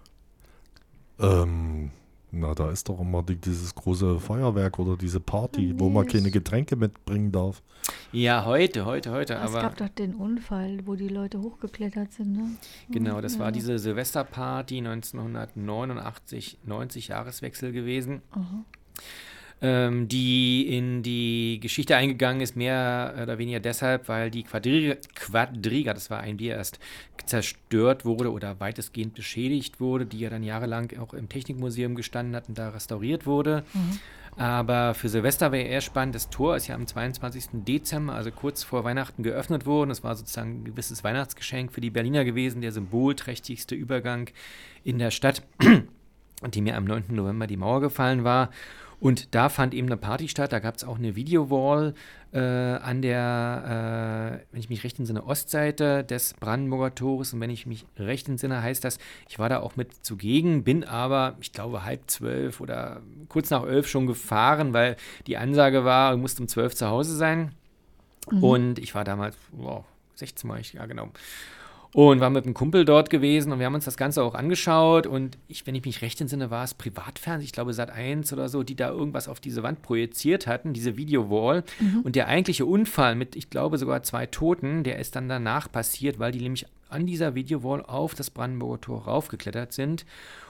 A: ähm, na, da ist doch immer die, dieses große Feuerwerk oder diese Party, wo man keine Getränke mitbringen darf.
F: Ja, heute, heute, heute.
G: Es
F: aber
G: gab doch den Unfall, wo die Leute hochgeklettert sind. Ne?
F: genau, das war
G: Ja.
F: diese Silvesterparty 1989, 90 Jahreswechsel gewesen.
G: Aha.
F: Ähm, die in die Geschichte eingegangen ist, mehr oder weniger deshalb, weil die Quadriga, Quadriga das war ein Bier erst, zerstört wurde oder weitestgehend beschädigt wurde, die ja dann jahrelang auch im Technikmuseum gestanden hat und da restauriert wurde. Aber für Silvester wäre eher spannend, das Tor ist ja am 22. Dezember, also kurz vor Weihnachten, geöffnet worden. Das war sozusagen ein gewisses Weihnachtsgeschenk für die Berliner gewesen, der symbolträchtigste Übergang in der Stadt, die mir am 9. November die Mauer gefallen war. Und da fand eben eine Party statt. Da gab es auch eine Videowall äh, an der, äh, wenn ich mich recht entsinne, Ostseite des Brandenburger Tores. Und wenn ich mich recht entsinne, heißt das, ich war da auch mit zugegen, bin aber, ich glaube, halb zwölf oder kurz nach elf schon gefahren, weil die Ansage war, du musst um zwölf zu Hause sein.
J: Mhm.
F: Und ich war damals, wow, 16 war ich, ja genau. Und war mit einem Kumpel dort gewesen und wir haben uns das Ganze auch angeschaut. Und ich, wenn ich mich recht entsinne, war es Privatfernsehen, ich glaube Sat 1 oder so, die da irgendwas auf diese Wand projiziert hatten, diese Videowall.
J: Mhm.
F: Und der eigentliche Unfall mit, ich glaube, sogar zwei Toten, der ist dann danach passiert, weil die nämlich an dieser Videowall auf das Brandenburger Tor raufgeklettert sind.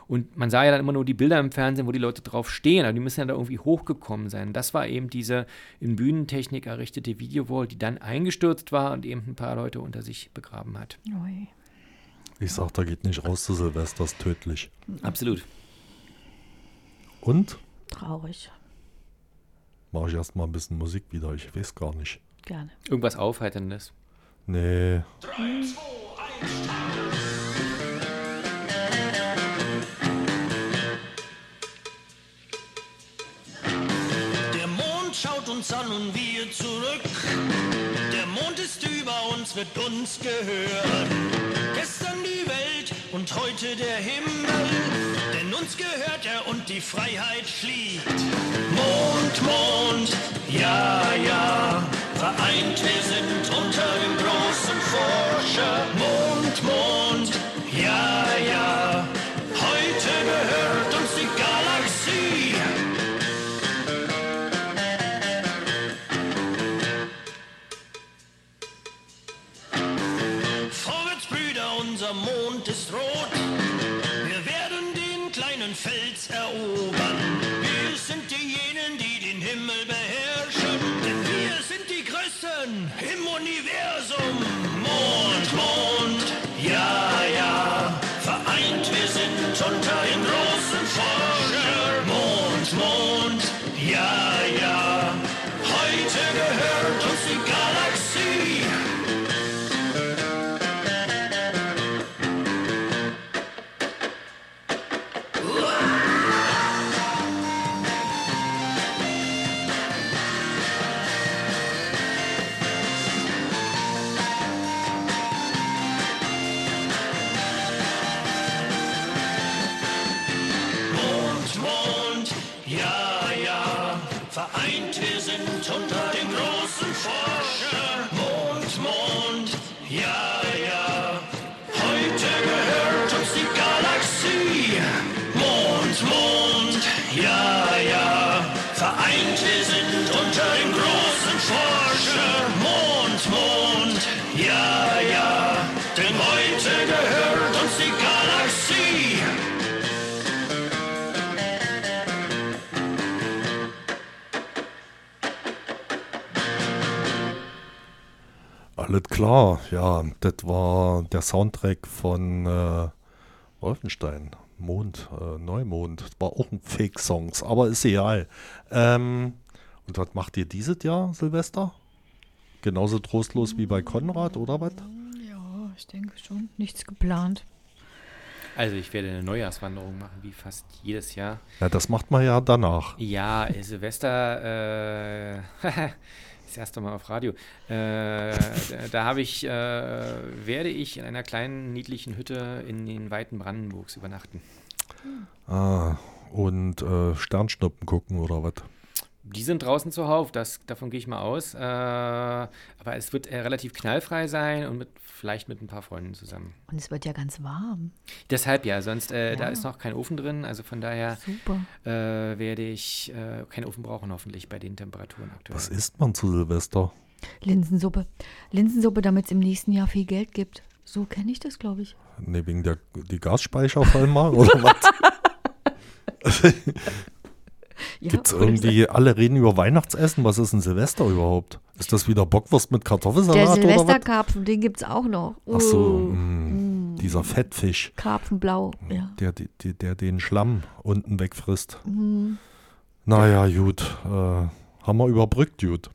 F: Und man sah ja dann immer nur die Bilder im Fernsehen, wo die Leute drauf stehen, aber die müssen ja da irgendwie hochgekommen sein. Das war eben diese in Bühnentechnik errichtete Videowall, die dann eingestürzt war und eben ein paar Leute unter sich begraben hat.
G: Ui.
A: Ich sag, da geht nicht raus zu Silvester, ist tödlich.
F: Absolut.
A: Und?
G: Traurig.
A: Mach ich erstmal ein bisschen Musik wieder, ich weiß gar nicht.
G: Gerne.
F: Irgendwas Aufheiterndes.
A: Nee.
K: 3, 2, 1, uns an und wir zurück. Der Mond ist über uns, wird uns gehören. Gestern die Welt und heute der Himmel. Denn uns gehört er und die Freiheit fliegt. Mond, Mond, ja, ja. Vereint wir sind unter dem großen Forscher. Mond,
A: Alles klar, ja, das war der Soundtrack von äh, Wolfenstein. Mond, äh, Neumond. War auch ein Fake-Songs, aber ist egal. Ähm, und was macht ihr dieses Jahr, Silvester? Genauso trostlos wie bei Konrad, oder was?
G: Ja, ich denke schon. Nichts geplant.
F: Also ich werde eine Neujahrswanderung machen, wie fast jedes Jahr.
A: Ja, das macht man ja danach.
F: Ja, Silvester, äh, das erste Mal auf Radio. Äh, da habe ich, äh, werde ich in einer kleinen, niedlichen Hütte in den Weiten Brandenburgs übernachten.
A: Ah, und äh, Sternschnuppen gucken, oder was?
F: Die sind draußen zuhauf, das, davon gehe ich mal aus. Äh, aber es wird äh, relativ knallfrei sein und mit, vielleicht mit ein paar Freunden zusammen.
G: Und es wird ja ganz warm.
F: Deshalb ja, sonst äh, da
G: Ja.
F: ist noch kein Ofen drin, also von daher
G: Super.
F: äh, werde ich äh, keinen Ofen brauchen hoffentlich bei den Temperaturen aktuell.
A: Was isst man zu Silvester?
G: Linsensuppe. Linsensuppe, damit es im nächsten Jahr viel Geld gibt. So kenne ich das, glaube ich.
A: Ne, wegen der die Gasspeicher voll machen, oder was?
G: Ja,
A: Gibt's
G: oder
A: irgendwie, alle reden über Weihnachtsessen, was ist ein Silvester überhaupt? Ist das wieder Bockwurst mit
G: Der
A: Kartoffelsalat oder was?
G: Silvesterkarpfen, den gibt es auch noch.
A: Ach so,
G: Uh,
A: mh, dieser Fettfisch,
G: Karpfenblau, ja.
A: der, der, der den Schlamm unten wegfrisst.
G: Mhm.
A: Naja, gut, äh, haben wir überbrückt, gut.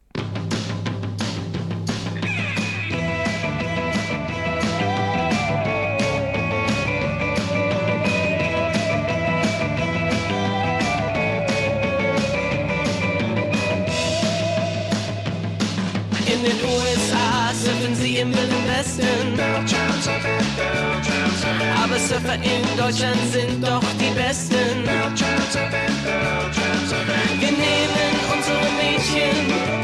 J: In Deutschland sind doch die Besten. Wir nehmen unsere Mädchen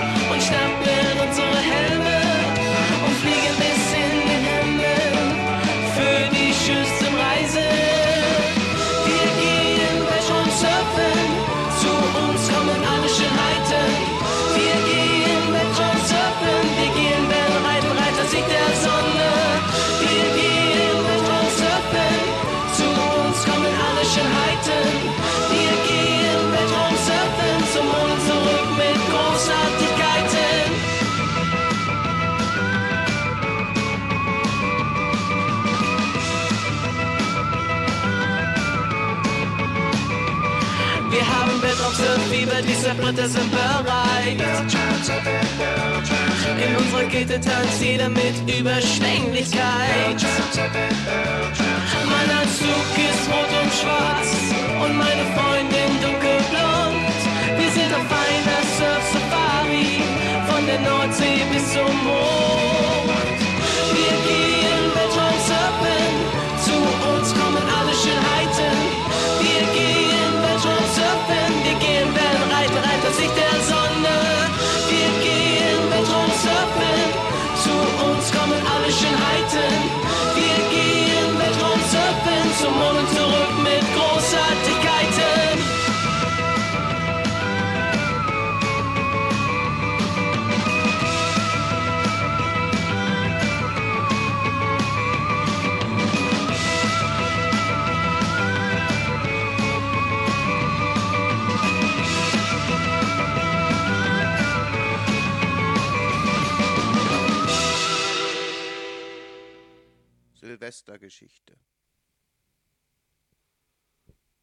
J: Kette tanzt jeder mit Überschwänglichkeit.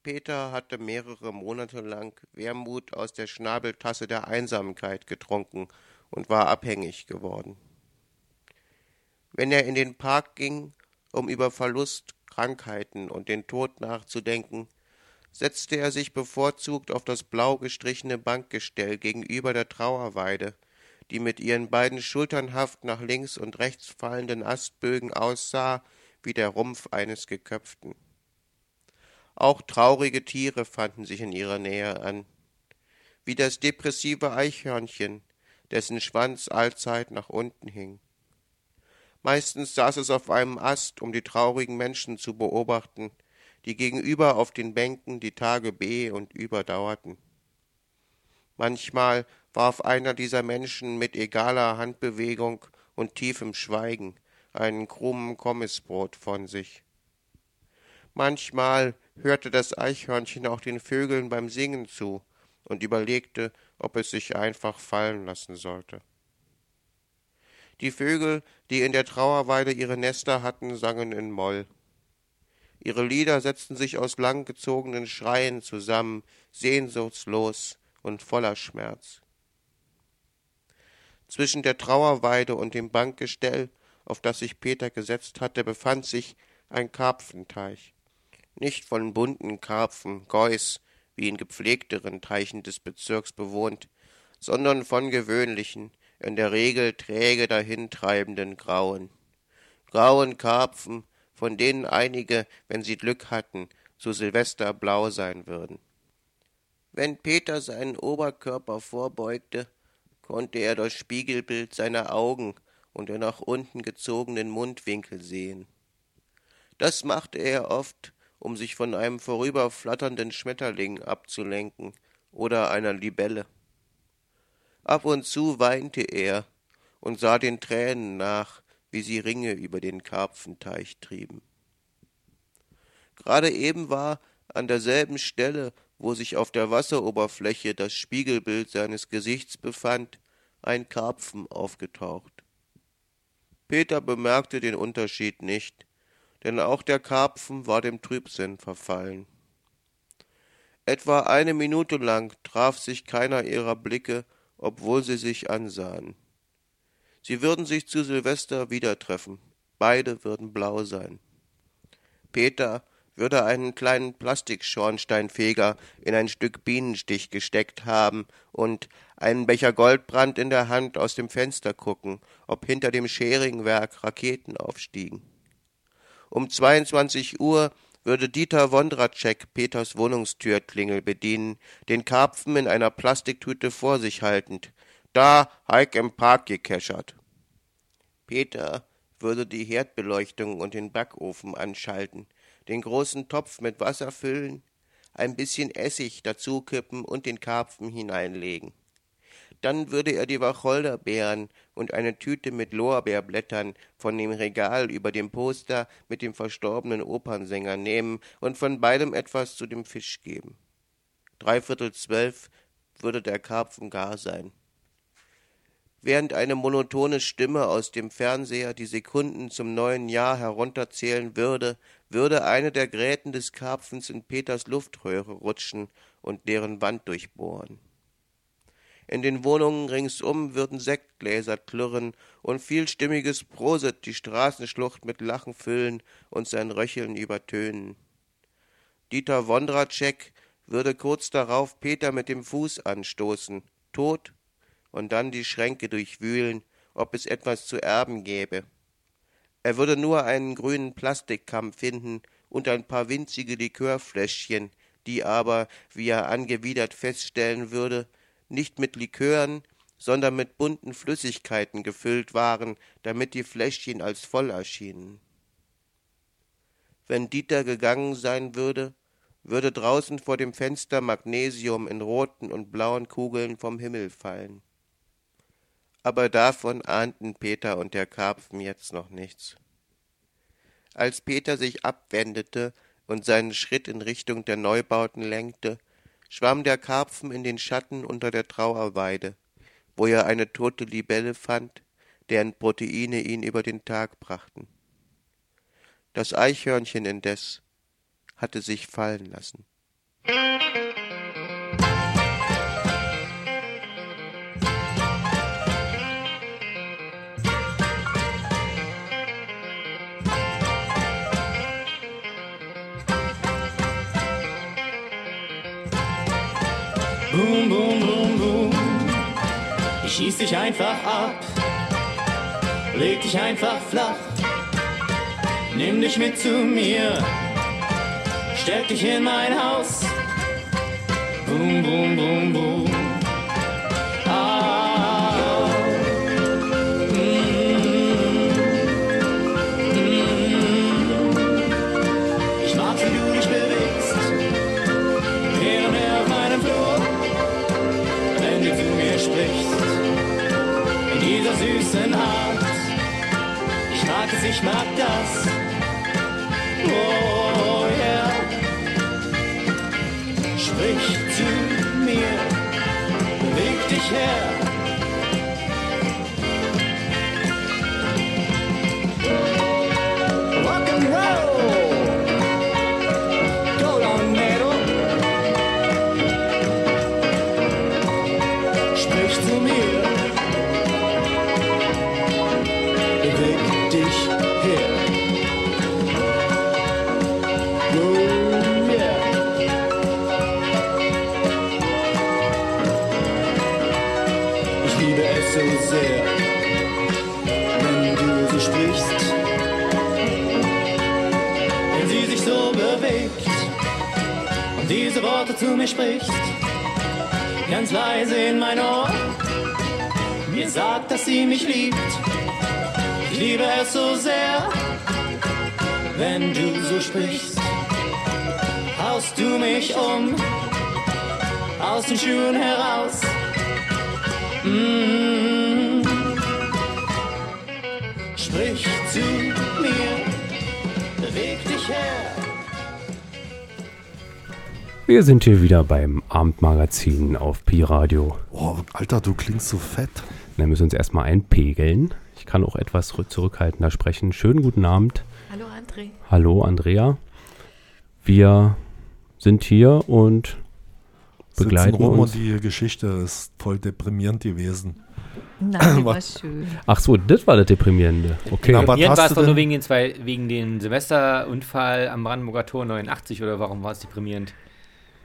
L: Peter hatte mehrere Monate lang Wermut aus der Schnabeltasse der Einsamkeit getrunken und war abhängig geworden. Wenn er in den Park ging, um über Verlust, Krankheiten und den Tod nachzudenken, setzte er sich bevorzugt auf das blau gestrichene Bankgestell gegenüber der Trauerweide, die mit ihren beiden schulternhaft nach links und rechts fallenden Astbögen aussah wie der Rumpf eines Geköpften. Auch traurige Tiere fanden sich in ihrer Nähe an. wie das depressive Eichhörnchen, dessen Schwanz allzeit nach unten hing. Meistens saß es auf einem Ast, um die traurigen Menschen zu beobachten, die gegenüber auf den Bänken die Tage B und überdauerten. Manchmal warf einer dieser Menschen mit egaler Handbewegung und tiefem Schweigen einen krummen Kommissbrot von sich. Manchmal hörte das Eichhörnchen auch den Vögeln beim Singen zu und überlegte, ob es sich einfach fallen lassen sollte. Die Vögel, die in der Trauerweide ihre Nester hatten, sangen in Moll. Ihre Lieder setzten sich aus langgezogenen Schreien zusammen, sehnsuchtslos und voller Schmerz. Zwischen der Trauerweide und dem Bankgestell, auf das sich Peter gesetzt hatte, befand sich ein Karpfenteich. Nicht von bunten Karpfen, Geuß, wie in gepflegteren Teichen des Bezirks bewohnt, sondern von gewöhnlichen, in der Regel träge dahintreibenden Grauen. Grauen Karpfen, von denen einige, wenn sie Glück hatten, zu Silvester blau sein würden. Wenn Peter seinen Oberkörper vorbeugte, konnte er das Spiegelbild seiner Augen und der nach unten gezogenen Mundwinkel sehen. Das machte er oft, um sich von einem vorüberflatternden Schmetterling abzulenken oder einer Libelle. Ab und zu weinte er und sah den Tränen nach, wie sie Ringe über den Karpfenteich trieben. Gerade eben war an derselben Stelle, wo sich auf der Wasseroberfläche das Spiegelbild seines Gesichts befand, ein Karpfen aufgetaucht. Peter bemerkte den Unterschied nicht, denn auch der Karpfen war dem Trübsinn verfallen. Etwa eine Minute lang traf sich keiner ihrer Blicke, obwohl sie sich ansahen. Sie würden sich zu Silvester wieder treffen, beide würden blau sein. Peter würde einen kleinen Plastikschornsteinfeger in ein Stück Bienenstich gesteckt haben und einen Becher Goldbrand in der Hand aus dem Fenster gucken, ob hinter dem Scheringwerk Raketen aufstiegen. Um 22 Uhr würde Dieter Wondracek Peters Wohnungstürklingel bedienen, den Karpfen in einer Plastiktüte vor sich haltend. Da heik im Park gekeschert. Peter würde die Herdbeleuchtung und den Backofen anschalten, den großen Topf mit Wasser füllen, ein bisschen Essig dazukippen und den Karpfen hineinlegen. Dann würde er die Wacholderbeeren und eine Tüte mit Lorbeerblättern von dem Regal über dem Poster mit dem verstorbenen Opernsänger nehmen und von beidem etwas zu dem Fisch geben. Dreiviertel zwölf würde der Karpfen gar sein. Während eine monotone Stimme aus dem Fernseher die Sekunden zum neuen Jahr herunterzählen würde, würde eine der Gräten des Karpfens in Peters Luftröhre rutschen und deren Wand durchbohren. In den Wohnungen ringsum würden Sektgläser klirren und vielstimmiges Prosit die Straßenschlucht mit Lachen füllen und sein Röcheln übertönen. Dieter Wondracek würde kurz darauf Peter mit dem Fuß anstoßen, tot, und dann die Schränke durchwühlen, ob es etwas zu erben gäbe. Er würde nur einen grünen Plastikkamm finden und ein paar winzige Likörfläschchen, die aber, wie er angewidert feststellen würde, nicht mit Likören, sondern mit bunten Flüssigkeiten gefüllt waren, damit die Fläschchen als voll erschienen. Wenn Dieter gegangen sein würde, würde draußen vor dem Fenster Magnesium in roten und blauen Kugeln vom Himmel fallen. Aber davon ahnten Peter und der Karpfen jetzt noch nichts. Als Peter sich abwendete und seinen Schritt in Richtung der Neubauten lenkte, schwamm der Karpfen in den Schatten unter der Trauerweide, wo er eine tote Libelle fand, deren Proteine ihn über den Tag brachten. Das Eichhörnchen indes hatte sich fallen lassen.
J: Boom, boom, boom, boom. Ich schieß dich einfach ab. Leg dich einfach flach. Nimm dich mit zu mir. Steck dich in mein Haus. Boom, boom, boom, boom.
M: Wir sind hier wieder beim Abendmagazin auf Pi Radio.
A: Oh, Alter, du klingst so fett.
M: Dann müssen wir uns erstmal einpegeln. Ich kann auch etwas rü- zurückhaltender sprechen. Schönen guten Abend.
G: Hallo André.
M: Hallo Andrea. Wir sind hier und
A: Sitzen
M: begleiten
A: rum
M: uns.
A: und die Geschichte ist voll deprimierend gewesen.
G: Nein, war
A: Was?
G: schön.
M: Ach so, das war das Deprimierende. Okay.
A: Aber
F: Deprimierend war es doch nur
A: denn-
F: wegen, den zwei, wegen dem Silvesterunfall am Brandenburger Tor 89 oder warum war es deprimierend?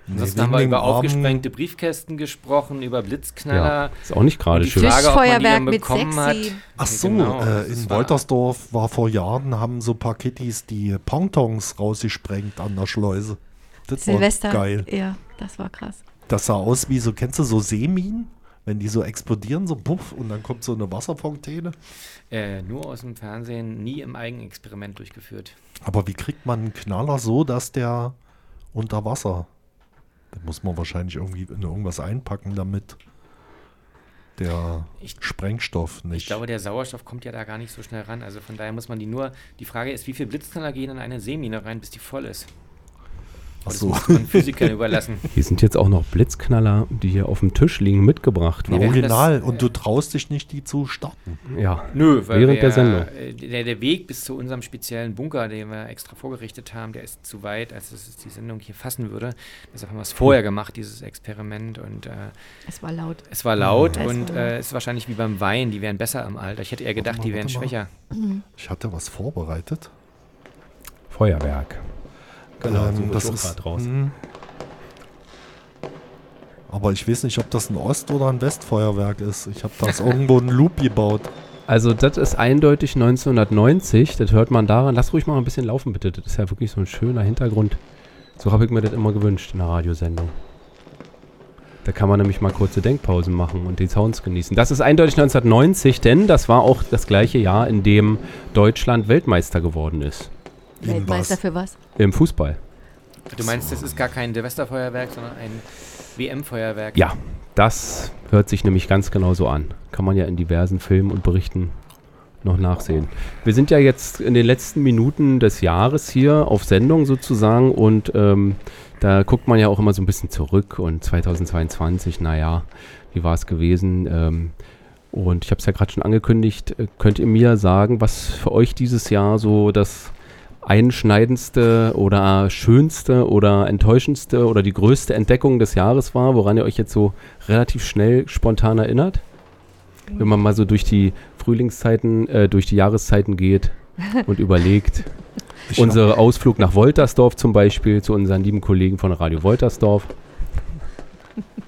F: Ansonsten
A: wegen
F: haben wir über aufgesprengte Briefkästen gesprochen, über Blitzknaller.
M: Ja, ist auch nicht gerade schön.
F: Frage,
G: Fischfeuerwerk mit
F: bekommen hat.
G: Sexy.
A: Ach so,
F: Genau,
A: äh, in
F: war-
A: Woltersdorf war vor Jahren, haben so ein paar Kitties die Pontons rausgesprengt an der Schleuse. Das
G: Silvester.
A: war geil.
G: Ja, das war krass.
A: Das sah aus wie so, kennst du so Seeminen? Wenn die so explodieren, so puff, und dann kommt so eine Wasserfontäne.
F: Äh, nur aus dem Fernsehen, nie im Eigenexperiment durchgeführt.
A: Aber wie kriegt man einen Knaller so, dass der unter Wasser? Da muss man wahrscheinlich irgendwie in irgendwas einpacken, damit der
F: Ich-
A: Sprengstoff nicht.
F: Ich glaube, der Sauerstoff kommt ja da gar nicht so schnell ran. Also von daher muss man die nur. Die Frage ist, wie viel Blitzknaller gehen in eine Seemine rein, bis die voll ist?
A: Ach so.
F: man Physikern überlassen.
M: Hier sind jetzt auch noch Blitzknaller, die hier auf dem Tisch liegen, mitgebracht.
F: Haben
A: Original.
F: das,
A: und du traust dich nicht, die zu starten.
M: Ja,
F: Nö, weil
M: während
F: wir,
M: der Sendung.
F: äh, Der, der Weg bis zu unserem speziellen Bunker, den wir extra vorgerichtet haben, der ist zu weit, als dass es die Sendung hier fassen würde. Deshalb haben wir es vorher gemacht, dieses Experiment. Und äh,
G: Es war laut.
F: es war laut
G: Es
F: und
G: war
F: äh, es ist wahrscheinlich wie beim Wein, die wären besser im Alter. Ich hätte eher gedacht,
A: mal,
F: die wären schwächer.
A: Ich hatte was vorbereitet.
M: Feuerwerk. Genau,
A: Ähm,
M: so
A: das ist
M: ist raus.
A: mh. Aber ich weiß nicht, ob das ein Ost- oder ein Westfeuerwerk ist. Ich habe das irgendwo einen Loop gebaut.
M: Also das ist eindeutig 1990, das hört man daran. Lass ruhig mal ein bisschen laufen, bitte. Das ist ja wirklich so ein schöner Hintergrund. So habe ich mir das immer gewünscht in einer Radiosendung. Da kann man nämlich mal kurze Denkpausen machen und die Sounds genießen. Das ist eindeutig 1990, denn das war auch das gleiche Jahr, in dem Deutschland Weltmeister geworden ist.
G: Weltmeister für was?
M: Im Fußball.
F: Du meinst, das ist gar kein Silvesterfeuerwerk, sondern ein WM-Feuerwerk?
M: Ja, das hört sich nämlich ganz genau so an. Kann man ja in diversen Filmen und Berichten noch nachsehen. Wir sind ja jetzt in den letzten Minuten des Jahres hier auf Sendung sozusagen und ähm, da guckt man ja auch immer so ein bisschen zurück und 2022, naja, wie war es gewesen? Ähm, und ich habe es ja gerade schon angekündigt, äh, könnt ihr mir sagen, was für euch dieses Jahr so das einschneidendste oder schönste oder enttäuschendste oder die größte Entdeckung des Jahres war, woran ihr euch jetzt so relativ schnell spontan erinnert? Wenn man mal so durch die Frühlingszeiten, äh, durch die Jahreszeiten geht und überlegt.
A: Ich
M: Unser Ausflug nach Woltersdorf zum Beispiel, zu unseren lieben Kollegen von Radio Woltersdorf.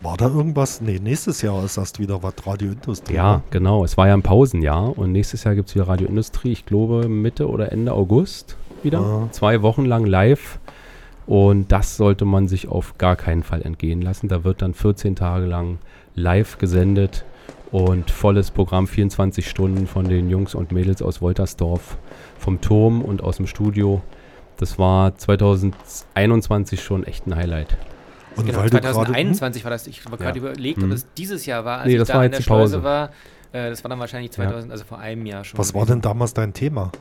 A: War da irgendwas? Nee, nächstes Jahr ist erst wieder was Radioindustrie.
M: Ja,
A: ne?
M: genau. Es war ja ein Pausenjahr und nächstes Jahr gibt es wieder Radioindustrie, ich glaube Mitte oder Ende August wieder.
A: Ja.
M: Zwei Wochen lang live. Und das sollte man sich auf gar keinen Fall entgehen lassen. Da wird dann 14 Tage lang live gesendet und volles Programm, 24 Stunden von den Jungs und Mädels aus Woltersdorf, vom Turm und aus dem Studio. Das war 2021 schon echt ein Highlight.
A: Und
F: Genau,
A: weil du gerade.
F: 2021 war das. Ich habe gerade
M: Ja.
F: überlegt,
M: Mhm.
F: ob es dieses Jahr war, als
M: Nee,
F: ich
M: das
F: da
M: war
F: in
M: jetzt
F: der
M: die Pause.
F: Schleuse war. Äh, das war dann wahrscheinlich
A: Ja.
F: 2000, also vor einem Jahr schon.
A: Was war denn damals dein Thema?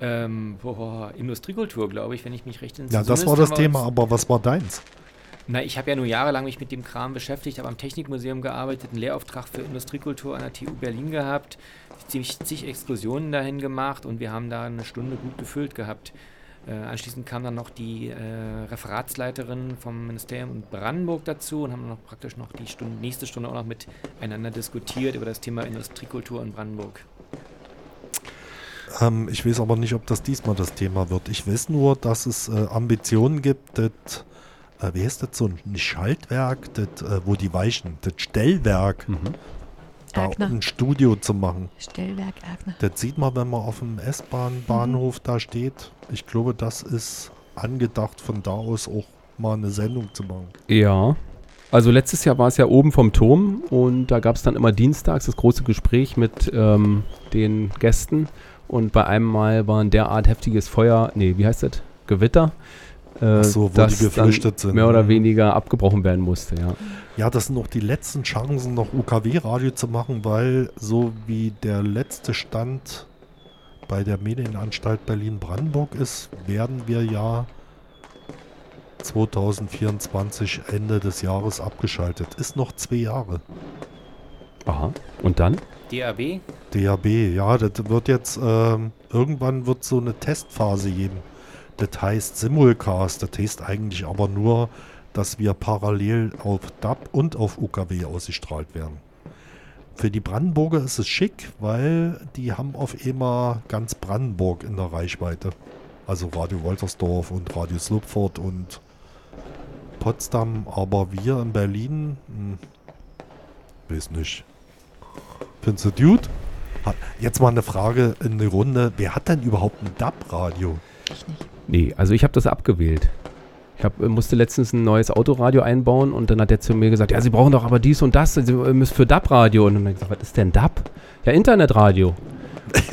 F: Ähm, boah, Industriekultur, glaube ich, wenn ich mich recht entsinne.
A: Ja, das war das Thema, aber was war deins?
F: Na, ich habe ja nur jahrelang mich mit dem Kram beschäftigt, habe am Technikmuseum gearbeitet, einen Lehrauftrag für Industriekultur an der TU Berlin gehabt, ziemlich zig Exkursionen dahin gemacht und wir haben da eine Stunde gut gefüllt gehabt. Äh, anschließend kam dann noch die äh, Referatsleiterin vom Ministerium in Brandenburg dazu und haben dann noch praktisch noch die Stunde, nächste Stunde auch noch miteinander diskutiert über das Thema Industriekultur in Brandenburg.
A: Ähm, ich weiß aber nicht, ob das diesmal das Thema wird. Ich weiß nur, dass es äh, Ambitionen gibt, das, äh, wie heißt das, so ein Schaltwerk, das, äh, wo die weichen, das Stellwerk, da
G: Erkner.
A: ein Studio zu machen.
G: Stellwerk Erkner.
A: Das sieht man, wenn man auf dem S-Bahn-Bahnhof da steht. Ich glaube, das ist angedacht, von da aus auch mal eine Sendung zu machen.
M: Ja. Also letztes Jahr war es ja oben vom Turm und da gab es dann immer dienstags das große Gespräch mit ähm, den Gästen und bei einem Mal war ein derart heftiges Feuer, nee, wie heißt das? Gewitter. Äh,
A: so, wo die geflüchtet sind.
M: Mehr oder
A: Mhm.
M: weniger abgebrochen werden musste, ja.
A: Ja, das sind noch die letzten Chancen, noch UKW-Radio zu machen, weil so wie der letzte Stand bei der Medienanstalt Berlin-Brandenburg ist, werden wir ja 2024 Ende des Jahres abgeschaltet. Ist noch zwei Jahre.
M: Aha. Und dann?
F: DAB?
A: DAB, ja, das wird jetzt, ähm, irgendwann wird so eine Testphase geben. Das heißt Simulcast, das heißt eigentlich aber nur, dass wir parallel auf DAB und auf UKW ausgestrahlt werden. Für die Brandenburger ist es schick, weil die haben auf immer ganz Brandenburg in der Reichweite. Also Radio Woltersdorf und Radio Slupford und Potsdam, aber wir in Berlin, hm, weiß nicht. Findest du gut? Ha- Jetzt mal eine Frage in die Runde. Wer hat denn überhaupt ein DAB-Radio?
M: Nee, also ich habe das abgewählt. Ich hab, äh, musste letztens ein neues Autoradio einbauen und dann hat der zu mir gesagt, ja, Sie brauchen doch aber dies und das, Sie müssen für DAB-Radio. Und dann hab ich gesagt, was ist denn DAB? Ja, Internetradio.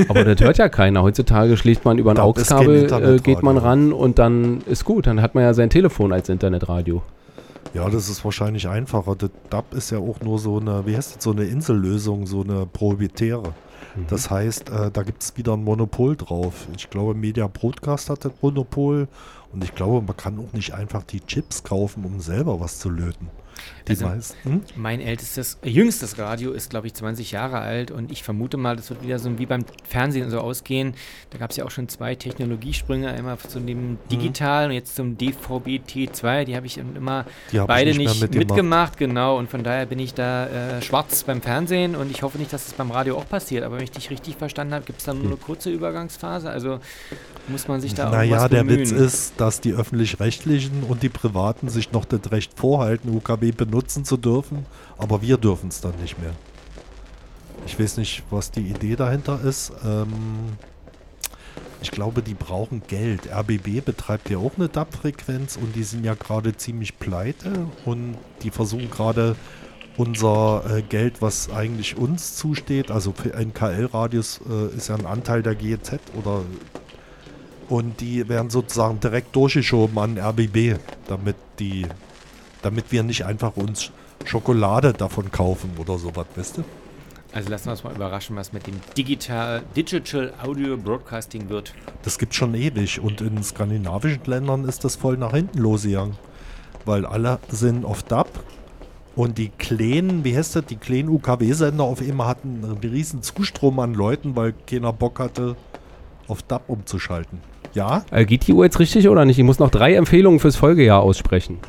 M: aber das hört ja keiner. Heutzutage schlägt man über ein AUX-Kabel, äh, geht man ran und dann ist gut. Dann hat man ja sein Telefon als Internetradio.
A: Ja, das ist wahrscheinlich einfacher. Das DAB ist ja auch nur so eine, wie heißt das, so eine Insellösung, so eine proprietäre. Das heißt, äh, da gibt es wieder ein Monopol drauf. Ich glaube, Media Broadcast hat das Monopol und ich glaube, man kann auch nicht einfach die Chips kaufen, um selber was zu löten. Die
F: Also,
A: meisten.
F: Mein ältestes, äh, jüngstes Radio ist, glaube ich, 20 Jahre alt und ich vermute mal, das wird wieder so wie beim Fernsehen so ausgehen. Da gab es ja auch schon zwei Technologiesprünge, einmal zu dem digitalen und jetzt zum DVB-T2. Die habe ich immer
A: hab ich
F: beide
A: nicht mehr
F: nicht
A: mitgemacht.
F: mitgemacht, genau. Und von daher bin ich da äh, schwarz beim Fernsehen und ich hoffe nicht, dass es beim Radio auch passiert. Aber wenn ich dich richtig verstanden habe, gibt es dann nur eine kurze Übergangsphase. Also muss man sich da auch
A: Naja, der
F: bemühen.
A: Witz ist, dass die Öffentlich-Rechtlichen und die Privaten sich noch das Recht vorhalten, UKW benutzen zu dürfen, aber wir dürfen es dann nicht mehr. Ich weiß nicht, was die Idee dahinter ist. Ähm, ich glaube, die brauchen Geld. RBB betreibt ja auch eine DAB-Frequenz und die sind ja gerade ziemlich pleite und die versuchen gerade unser äh, Geld, was eigentlich uns zusteht, also für NKL-Radius äh, ist ja ein Anteil der GEZ oder und die werden sozusagen direkt durchgeschoben an RBB, damit die, damit wir nicht einfach uns Schokolade davon kaufen oder sowas, weißt du?
F: Also lassen wir uns mal überraschen, was mit dem Digital, Digital Audio Broadcasting wird.
A: Das gibt schon ewig und in skandinavischen Ländern ist das voll nach hinten losgegangen, weil alle sind auf DAB und die kleinen, wie heißt das, die kleinen UKW-Sender auf einmal hatten einen riesen Zustrom an Leuten, weil keiner Bock hatte, auf DAB umzuschalten. Ja,
M: Äh, geht die Uhr jetzt richtig oder nicht? Ich muss noch drei Empfehlungen fürs Folgejahr aussprechen.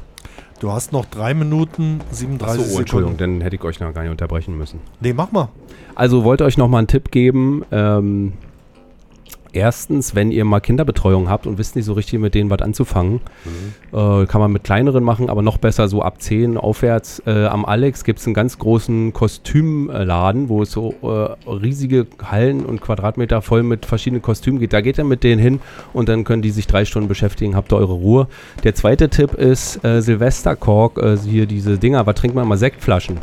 A: Du hast noch drei Minuten 37
M: Achso, Entschuldigung,
A: Sekunden.
M: dann hätte ich euch noch gar nicht unterbrechen müssen.
A: Nee, mach mal.
M: Also wollte euch noch mal einen Tipp geben. Ähm, erstens, wenn ihr mal Kinderbetreuung habt und wisst nicht so richtig mit denen was anzufangen, äh, kann man mit kleineren machen, aber noch besser so ab 10 aufwärts. Äh, am Alex gibt es einen ganz großen Kostümladen, wo es so äh, riesige Hallen und Quadratmeter voll mit verschiedenen Kostümen geht. Da geht ihr mit denen hin und dann können die sich drei Stunden beschäftigen, habt ihr eure Ruhe. Der zweite Tipp ist äh, Silvesterkork, äh, hier diese Dinger, was trinkt man immer, Sektflaschen.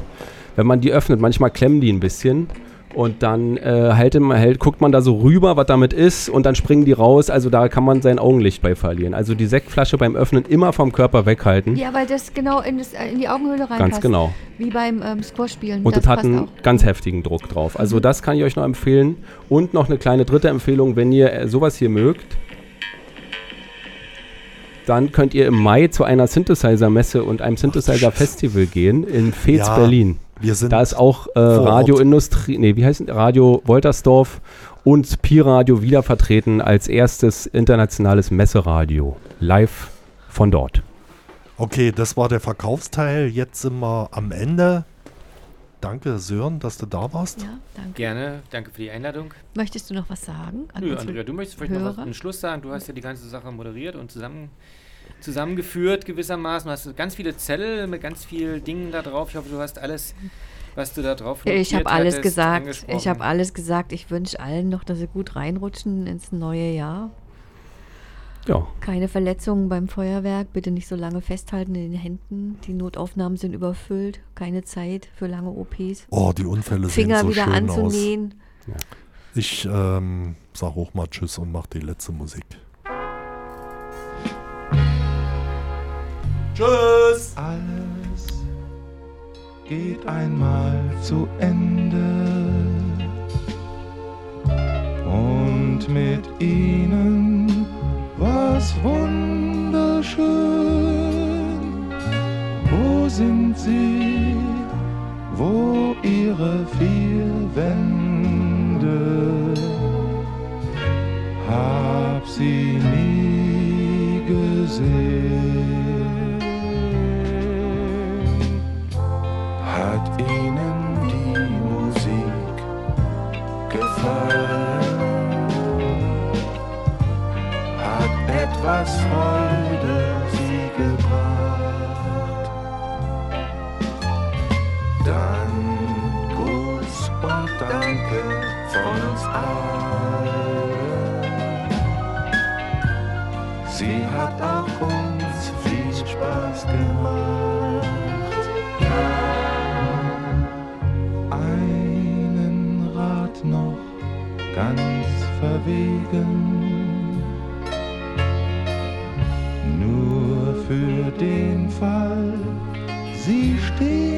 M: Wenn man die öffnet, manchmal klemmen die ein bisschen Und dann äh, hält, hält, guckt man da so rüber, was damit ist, und dann springen die raus. Also da kann man sein Augenlicht bei verlieren. Also die Sektflasche beim Öffnen immer vom Körper weghalten.
G: Ja, weil das genau in, das, in die Augenhöhle reinpasst.
M: Ganz genau.
G: Wie beim ähm, Squash-Spielen.
M: Und das, hat
G: passt
M: einen
G: auch.
M: ganz heftigen Druck drauf. Also das kann ich euch noch empfehlen. Und noch eine kleine dritte Empfehlung, wenn ihr äh, sowas hier mögt, dann könnt ihr im Mai zu einer Synthesizer-Messe und einem Synthesizer-Festival gehen in Fez,
A: Ja,
M: Berlin.
A: Wir sind
M: da ist auch äh. Radioindustrie, nee, wie heißt es? Radio Woltersdorf und Pi-Radio wieder vertreten als erstes internationales Messeradio. Live von dort.
A: Okay, das war der Verkaufsteil. Jetzt sind wir am Ende. Danke, Sören, dass du da warst.
G: Ja, danke.
F: Gerne, danke für die Einladung.
G: Möchtest du noch was sagen? an
F: Nö, Andrea, du möchtest vielleicht noch was
G: Hörer?
F: zum Schluss sagen. Du hast ja die ganze Sache moderiert und zusammen, zusammengeführt gewissermaßen. Du hast ganz viele Zettel mit ganz vielen Dingen da drauf. Ich hoffe, du hast alles, was du da drauf
G: Ich habe alles
F: hattest,
G: gesagt. Ich habe alles gesagt. Ich wünsche allen noch, dass sie gut reinrutschen ins neue Jahr.
M: Ja.
G: Keine Verletzungen beim Feuerwerk. Bitte nicht so lange festhalten in den Händen. Die Notaufnahmen sind überfüllt. Keine Zeit für lange OPs.
A: Oh, die Unfälle
G: Finger
A: sehen so
G: wieder
A: schön
G: anzunähen.
A: aus. Ich ähm, sag auch mal Tschüss und mach die letzte Musik.
H: Tschüss! Alles geht einmal zu Ende. Und mit ihnen war's wunderschön. Wo sind sie? Wo ihre vier Wände? Hab sie nie gesehen. Etwas Freude Sie gebracht? Dann Gruß und Danke von uns allen. Sie hat auch uns viel Spaß gemacht. Einen Rat noch ganz verwegen. Für den Fall, Sie stehen